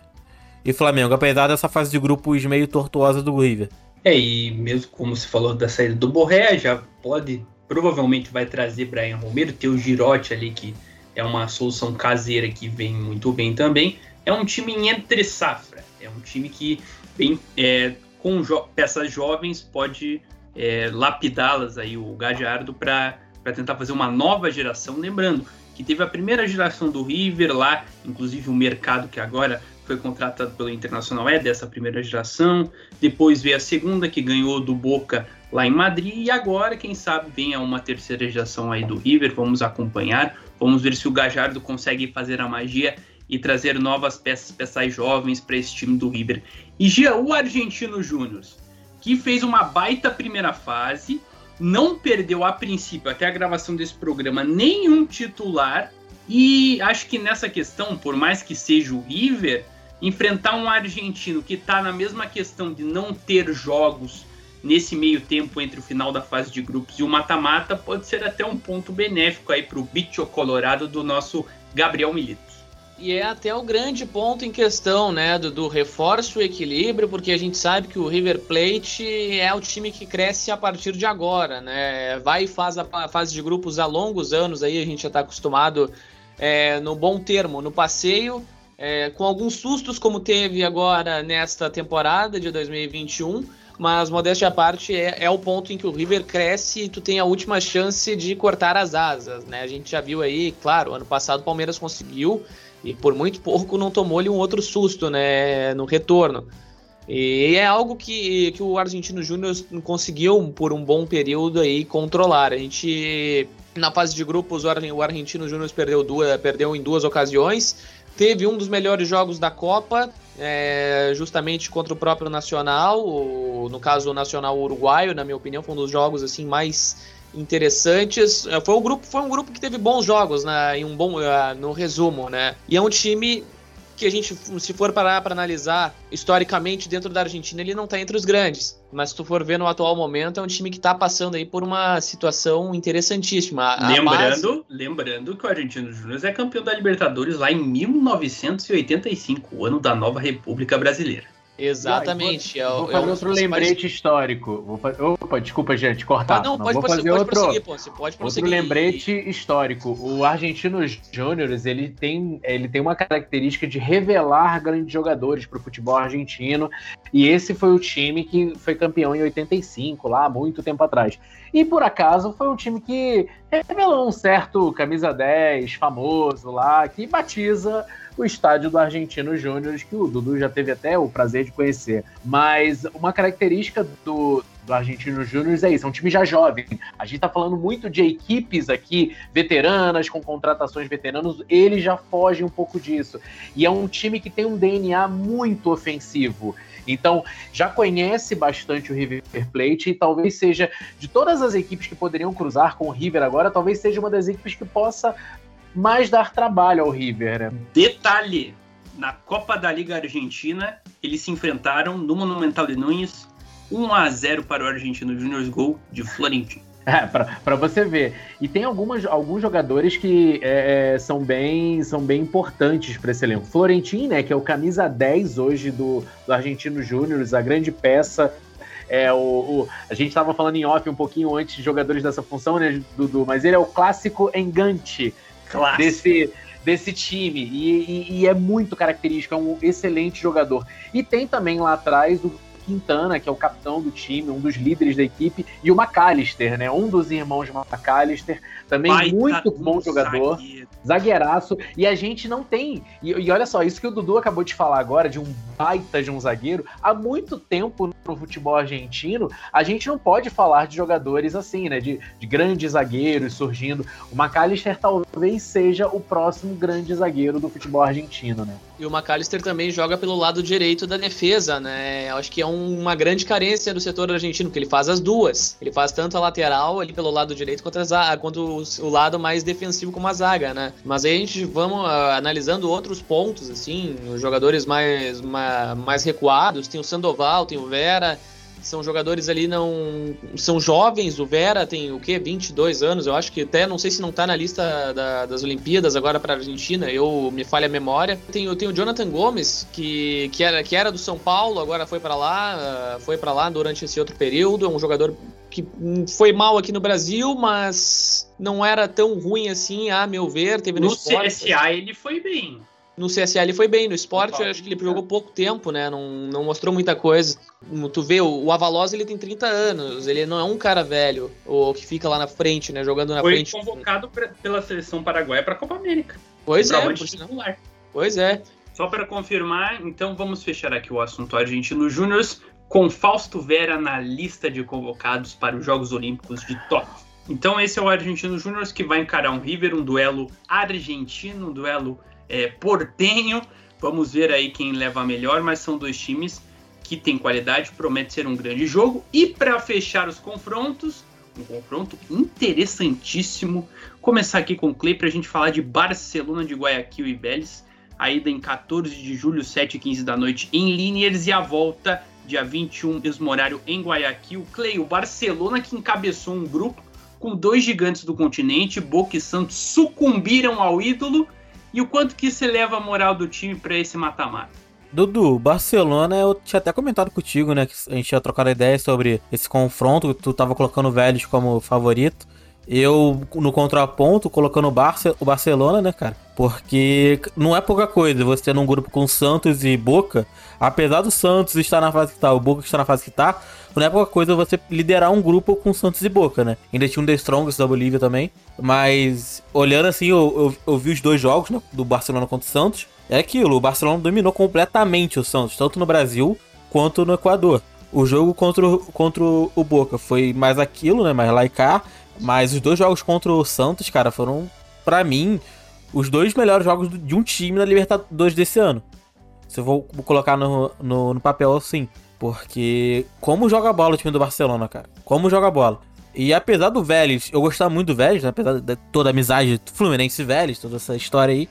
e Flamengo, apesar dessa fase de grupos meio tortuosa do River. É, e mesmo como se falou da saída do Borré, já pode, provavelmente vai trazer Brian Romero, ter o Girotti ali, que é uma solução caseira que vem muito bem também. É um time em entre safra, é um time que vem é, com jo peças jovens, pode é, lapidá-las aí, o Gadiardo, para tentar fazer uma nova geração. Lembrando que teve a primeira geração do River lá, inclusive o mercado que agora foi contratado pelo Internacional é dessa primeira geração. Depois veio a segunda, que ganhou do Boca lá em Madrid. E agora, quem sabe, venha uma terceira geração aí do River. Vamos acompanhar. Vamos ver se o Gajardo consegue fazer a magia e trazer novas peças, peças jovens para esse time do River. E Gia, o Argentino Júnior, que fez uma baita primeira fase, não perdeu a princípio, até a gravação desse programa, nenhum titular. E acho que nessa questão, por mais que seja o River, enfrentar um argentino que está na mesma questão de não ter jogos nesse meio tempo entre o final da fase de grupos e o mata-mata pode ser até um ponto benéfico aí para o bicho colorado do nosso Gabriel Milito. E é até o grande ponto em questão, né, do, do reforço e equilíbrio, porque a gente sabe que o River Plate é o time que cresce a partir de agora, né? Vai e faz a fase de grupos há longos anos aí, a gente já está acostumado é, no bom termo, no passeio, é, com alguns sustos, como teve agora nesta temporada de 2021. Mas, modéstia à parte, é, é, o ponto em que o River cresce e tu tem a última chance de cortar as asas, né? A gente já viu aí, claro, ano passado o Palmeiras conseguiu e por muito pouco não tomou-lhe um outro susto, né, no retorno. E é algo que, que o Argentino Júnior conseguiu por um bom período aí controlar. A gente na fase de grupos o Argentino Júnior perdeu duas, perdeu em duas ocasiões Teve um dos melhores jogos da Copa, é, justamente contra o próprio Nacional, o, no caso o Nacional Uruguaio, na minha opinião, foi um dos jogos assim mais interessantes. É, foi um grupo, foi um grupo que teve bons jogos, né, em um bom, uh, no resumo, né? E é um time que a gente, se for parar para analisar historicamente dentro da Argentina, ele não está entre os grandes. Mas se tu for ver no atual momento, é um time que está passando aí por uma situação interessantíssima. lembrando, base... lembrando que o Argentino Júnior é campeão da Libertadores lá em 1985, o ano da nova República Brasileira. Exatamente. Ah, vou, vou fazer outro lembrete histórico. Vou fazer, opa, desculpa, gente, cortar. Ah, não, não, pode, vou fazer pode outro, prosseguir, pô, você pode prosseguir. Outro lembrete histórico. O Argentino Júnior, ele tem, ele tem uma característica de revelar grandes jogadores para o futebol argentino. E esse foi o time que foi campeão em 85, lá, muito tempo atrás. E por acaso foi um time que revelou um certo camisa 10 famoso lá, que batiza o estádio do Argentino Júnior, que o Dudu já teve até o prazer de conhecer. Mas uma característica do, do Argentino Júnior é isso, é um time já jovem. A gente está falando muito de equipes aqui, veteranas, com contratações veteranas, ele já foge um pouco disso. E é um time que tem um DNA muito ofensivo. Então, já conhece bastante o River Plate e talvez seja, de todas as equipes que poderiam cruzar com o River agora, talvez seja uma das equipes que possa mais dar trabalho ao River, né? Detalhe: na Copa da Liga Argentina, eles se enfrentaram no Monumental de Nunes, 1 a 0 para o Argentino Júnior, gol de Florentino. [LAUGHS] É, pra, pra você ver. E tem algumas, alguns jogadores que é, é são, bem, são bem importantes para esse elenco. Florentin, né, que é o camisa 10 hoje do, do Argentino Júnior, a grande peça. É, o, o a gente estava falando em off um pouquinho antes de jogadores dessa função, né, Dudu? Mas ele é o clássico engante Clássico. desse, desse time. E, e, e, é muito característico, é um excelente jogador. E tem também lá atrás o Quintana, que é o capitão do time, um dos líderes da equipe, e o McAllister, né? Um dos irmãos McAllister, também muito bom jogador. Zagueiro. Zagueiraço. E a gente não tem. E, e, olha só, isso que o Dudu acabou de falar agora, de um baita de um zagueiro, há muito tempo no futebol argentino, a gente não pode falar de jogadores assim, né? De, de grandes zagueiros surgindo. O McAllister talvez seja o próximo grande zagueiro do futebol argentino, né? E o McAllister também joga pelo lado direito da defesa, né? Acho que é um, uma grande carência do setor argentino, porque ele faz as duas. Ele faz tanto a lateral ali pelo lado direito quanto, quanto o, o lado mais defensivo como a zaga, né? Mas aí a gente vamos uh, analisando outros pontos, assim, os jogadores mais, mais recuados. Tem o Sandoval, tem o Vera são jogadores ali não são jovens, o Vera tem o quê? 22 anos, eu acho que até não sei se não tá na lista da, das Olimpíadas agora para Argentina, eu me falha a memória. Tem, tenho o Jonathan Gomes, que, que era que era do São Paulo, agora foi para lá, foi para lá durante esse outro período, é um jogador que foi mal aqui no Brasil, mas não era tão ruim assim, a meu ver, teve no, no CSA ele foi bem no CSA ele foi bem, no esporte eu acho que ele jogou pouco tempo, né? Não, não mostrou muita coisa. Tu vê, o, o Avaloz ele tem 30 anos, ele não é um cara velho, ou que fica lá na frente, né? Jogando na foi frente. Foi convocado pra, pela seleção paraguaia para a Copa América. Pois é, por Pois é. Só para confirmar, então vamos fechar aqui o assunto argentino Júnior com Fausto Vera na lista de convocados para os Jogos Olímpicos de Tóquio. Então esse é o Argentino Júnior que vai encarar um River, um duelo argentino, um duelo é, portenho. Vamos ver aí quem leva a melhor, mas são dois times que têm qualidade, promete ser um grande jogo. E para fechar os confrontos, um confronto interessantíssimo. Começar aqui com o Clay para a gente falar de Barcelona de Guayaquil e Vélez. A ida em 14 de julho, 7 e 15 da noite em Liniers e a volta dia 21, mesmo horário, em Guayaquil. Clay, o Barcelona que encabeçou um grupo com dois gigantes do continente, Boca e Santos, sucumbiram ao ídolo e o quanto que isso eleva a moral do time para esse mata-mata? Dudu, Barcelona, eu tinha até comentado contigo, né? Que a gente tinha trocado ideia sobre esse confronto, tu tava colocando o Vélez como favorito. Eu, no contraponto, colocando o, Barça, o Barcelona, né, cara? Porque não é pouca coisa você num grupo com Santos e Boca, apesar do Santos estar na fase que tá, o Boca estar na fase que tá, não é pouca coisa você liderar um grupo com Santos e Boca, né? Ainda tinha um The Strongest da Bolívia também. Mas, olhando assim, eu, eu, eu vi os dois jogos né, do Barcelona contra o Santos. É aquilo, o Barcelona dominou completamente o Santos, tanto no Brasil quanto no Equador. O jogo contra, o, contra o Boca foi mais aquilo, né? Mais laicar. Mas os dois jogos contra o Santos, cara, foram, para mim, os dois melhores jogos de um time na Libertadores desse ano. Se eu vou colocar no, no, no papel assim. Porque como joga bola o time do Barcelona, cara. Como joga bola. E apesar do Vélez, eu gostar muito do Vélez, né? apesar de toda a amizade Fluminense Vélez, toda essa história aí,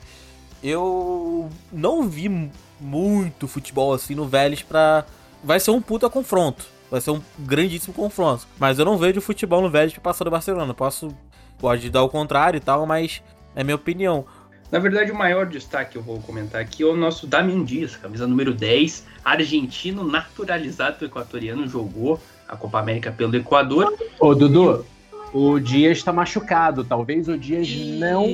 eu não vi muito futebol assim no Vélez pra. Vai ser um puta confronto. Vai ser um grandíssimo confronto. Mas eu não vejo futebol no Vélez pra passar do Barcelona. Posso. Pode dar o contrário e tal, mas é minha opinião. Na verdade, o maior destaque que eu vou comentar aqui é o nosso Damian Dias, camisa número 10, argentino naturalizado equatoriano, jogou a Copa América pelo Equador. Ô, Dudu, o Dias está machucado. Talvez o Dias não,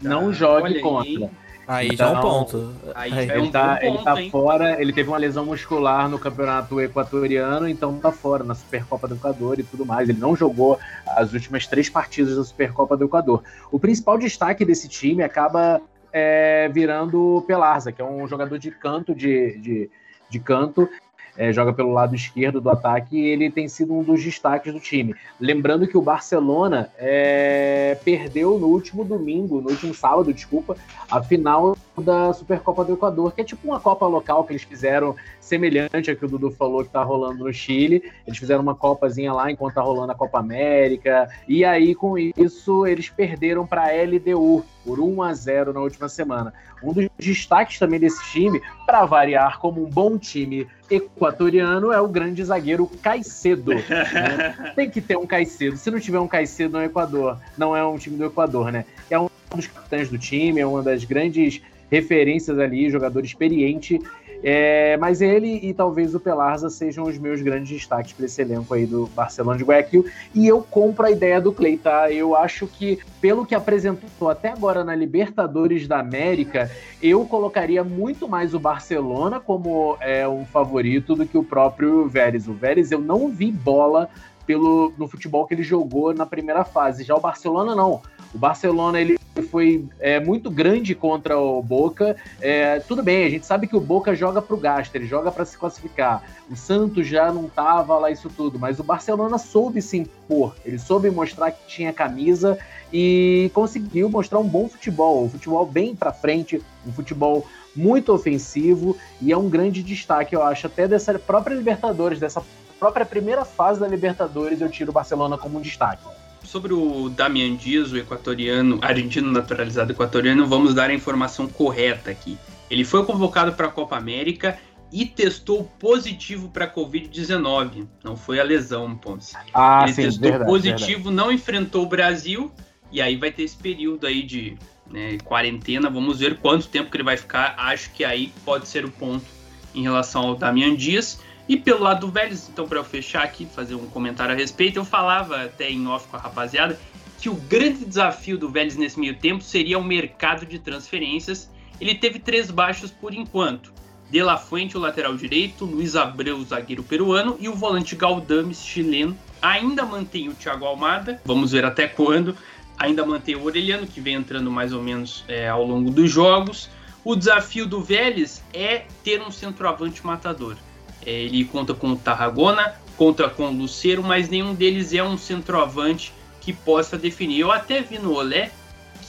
não jogue contra. Aí. Aí então, já é um ponto. Aí, aí. É ele, tá, ele tá fora, ele teve uma lesão muscular no campeonato equatoriano, então tá fora na Supercopa do Equador e tudo mais. Ele não jogou as últimas três partidas da Supercopa do Equador. O principal destaque desse time acaba é, virando o Pelarza, que é um jogador de canto de, de, de canto é, joga pelo lado esquerdo do ataque e ele tem sido um dos destaques do time. Lembrando que o Barcelona é, perdeu no último domingo, no último sábado, desculpa, a final da Supercopa do Equador, que é tipo uma Copa local que eles fizeram semelhante ao que o Dudu falou que tá rolando no Chile. Eles fizeram uma Copazinha lá enquanto tá rolando a Copa América. E aí, com isso, eles perderam para a LDU por 1 a 0 na última semana. Um dos destaques também desse time, para variar, como um bom time equatoriano é o grande zagueiro Caicedo. Né? [LAUGHS] Tem que ter um Caicedo. Se não tiver um Caicedo no Equador, não é um time do Equador, né? É um dos capitães do time, é uma das grandes referências ali, jogador experiente. É, mas ele e talvez o Pelarza sejam os meus grandes destaques para esse elenco aí do Barcelona de Guayaquil. E eu compro a ideia do Clay, tá? Eu acho que, pelo que apresentou até agora na Libertadores da América, eu colocaria muito mais o Barcelona como é, um favorito do que o próprio Vélez. O Vélez eu não vi bola pelo no futebol que ele jogou na primeira fase. Já o Barcelona não. O Barcelona ele foi é, muito grande contra o Boca. É, tudo bem, a gente sabe que o Boca joga para o gasto, ele joga para se classificar. O Santos já não tava lá isso tudo, mas o Barcelona soube se impor. Ele soube mostrar que tinha camisa e conseguiu mostrar um bom futebol, um futebol bem para frente, um futebol muito ofensivo e é um grande destaque, eu acho, até dessa própria Libertadores, dessa própria primeira fase da Libertadores, eu tiro o Barcelona como um destaque sobre o Damian Dias, o equatoriano, argentino naturalizado equatoriano, vamos dar a informação correta aqui. Ele foi convocado para a Copa América e testou positivo para Covid-19. Não foi a lesão, Ponce. Ah, Ele sim, testou verdade, positivo, verdade. não enfrentou o Brasil e aí vai ter esse período aí de né, quarentena. Vamos ver quanto tempo que ele vai ficar. Acho que aí pode ser o ponto em relação ao Damian Dias. E pelo lado do Vélez, então, para eu fechar aqui, fazer um comentário a respeito, eu falava até em off com a rapaziada que o grande desafio do Vélez nesse meio tempo seria o mercado de transferências. Ele teve três baixos por enquanto. De La Fuente, o lateral direito, Luiz Abreu, o zagueiro peruano, e o volante Galdames, chileno. Ainda mantém o Thiago Almada, vamos ver até quando. Ainda mantém o Orelhano, que vem entrando mais ou menos é, ao longo dos jogos. O desafio do Vélez é ter um centroavante matador. É, ele conta com o Tarragona, conta com o Lucero, mas nenhum deles é um centroavante que possa definir. Eu até vi no Olé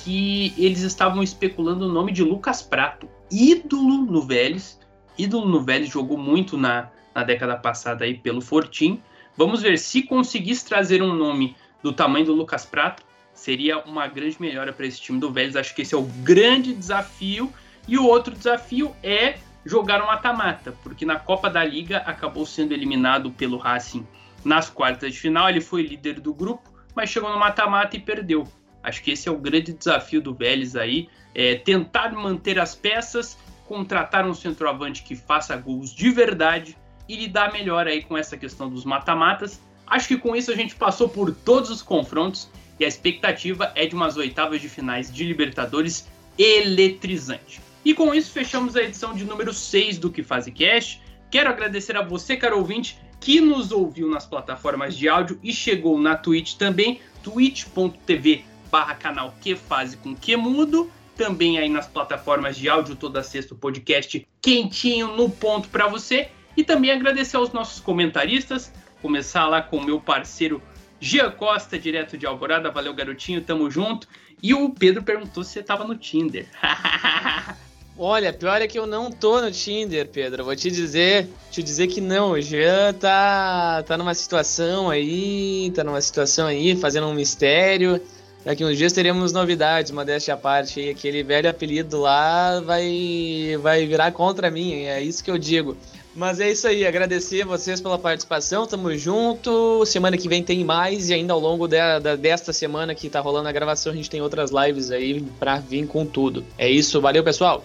que eles estavam especulando o nome de Lucas Prato, ídolo no Vélez. Ídolo no Vélez, jogou muito na, na década passada aí pelo Fortim. Vamos ver se conseguisse trazer um nome do tamanho do Lucas Prato, seria uma grande melhora para esse time do Vélez. Acho que esse é o grande desafio. E o outro desafio é jogar um mata-mata, porque na Copa da Liga acabou sendo eliminado pelo Racing nas quartas de final. Ele foi líder do grupo, mas chegou no mata-mata e perdeu. Acho que esse é o grande desafio do Vélez aí, é tentar manter as peças, contratar um centroavante que faça gols de verdade e lidar melhor aí com essa questão dos mata-matas. Acho que com isso a gente passou por todos os confrontos e a expectativa é de umas oitavas de finais de Libertadores eletrizante. E com isso fechamos a edição de número 6 do Que Faz Cast. Quero agradecer a você, caro ouvinte, que nos ouviu nas plataformas de áudio e chegou na Twitch também, twitch.tv barra canal Que Faz com Que Mudo. Também aí nas plataformas de áudio, toda sexta o podcast quentinho no ponto para você. E também agradecer aos nossos comentaristas, começar lá com o meu parceiro Gia Costa, direto de Alvorada. Valeu, garotinho, tamo junto. E o Pedro perguntou se você tava no Tinder. [LAUGHS] Olha, pior é que eu não tô no Tinder, Pedro. Vou te dizer, te dizer que não. O Jean tá, tá numa situação aí, tá numa situação aí, fazendo um mistério. Daqui uns dias teremos novidades, modéstia à parte. E aquele velho apelido lá vai, vai virar contra mim, é isso que eu digo. Mas é isso aí, agradecer vocês pela participação, tamo junto. Semana que vem tem mais, e ainda ao longo desta semana que tá rolando a gravação, a gente tem outras lives aí pra vir com tudo. É isso, valeu pessoal!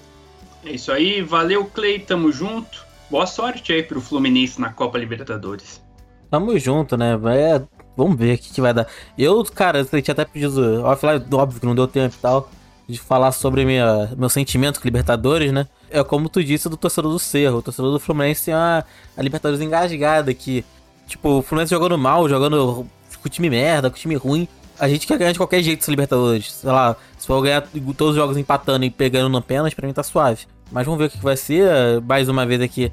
É isso aí, valeu Clay, tamo junto. Boa sorte aí pro Fluminense na Copa Libertadores. Tamo junto, né? É, vamos ver o que, que vai dar. Eu, cara, eu tinha até pedido offline, óbvio que não deu tempo e tal, de falar sobre minha, meu sentimento com Libertadores, né? É como tu disse do torcedor do Cerro. O torcedor do Fluminense tem uma, a Libertadores engasgada que, tipo, o Fluminense jogando mal, jogando com time merda, com time ruim. A gente quer ganhar de qualquer jeito essa Libertadores. Sei lá, se for ganhar todos os jogos empatando e pegando no pênalti, pra mim tá suave. Mas vamos ver o que vai ser. Mais uma vez aqui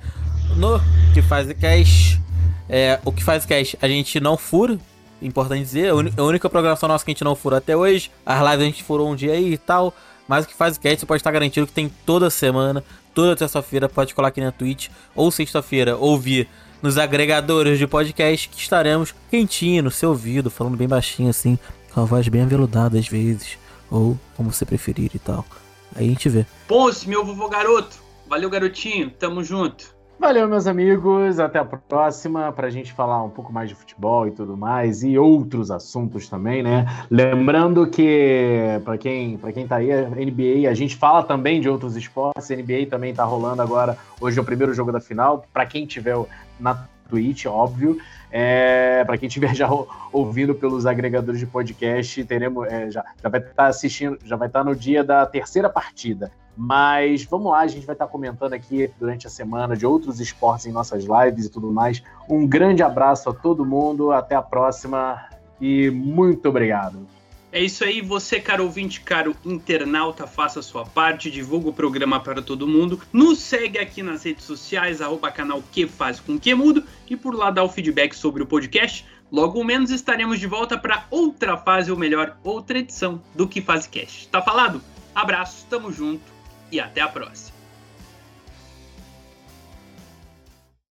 no que faz cash. É, o que faz cash a gente não fura. Importante dizer, a única programação nossa que a gente não fura até hoje. As lives a gente furou um dia aí e tal. Mas o que faz cast você pode estar garantido que tem toda semana, toda terça-feira, pode colar aqui na Twitch, ou sexta-feira, ouvir nos agregadores de podcast que estaremos quentinho no seu ouvido, falando bem baixinho assim, com a voz bem aveludada às vezes, ou como você preferir e tal. Aí a gente vê. Ponce, meu vovô garoto. Valeu, garotinho. Tamo junto. Valeu, meus amigos. Até a próxima para a gente falar um pouco mais de futebol e tudo mais e outros assuntos também, né? Lembrando que para quem para quem tá aí, NBA, a gente fala também de outros esportes. A NBA também tá rolando agora. Hoje é o primeiro jogo da final. Para quem tiver na Twitch, óbvio. É, para quem estiver [LAUGHS] já ouvindo pelos agregadores de podcast, teremos é, já, já vai estar tá assistindo, já vai estar tá no dia da terceira partida. Mas vamos lá, a gente vai estar comentando aqui durante a semana de outros esportes em nossas lives e tudo mais. Um grande abraço a todo mundo, até a próxima e muito obrigado. É isso aí, você, caro ouvinte, caro internauta, faça a sua parte, divulga o programa para todo mundo, nos segue aqui nas redes sociais, arroba canal Que Faz Com Que Mudo, e por lá dá o feedback sobre o podcast. Logo menos estaremos de volta para outra fase, ou melhor, outra edição do Que Faz Cast. Tá falado? Abraço, tamo junto e até a próxima.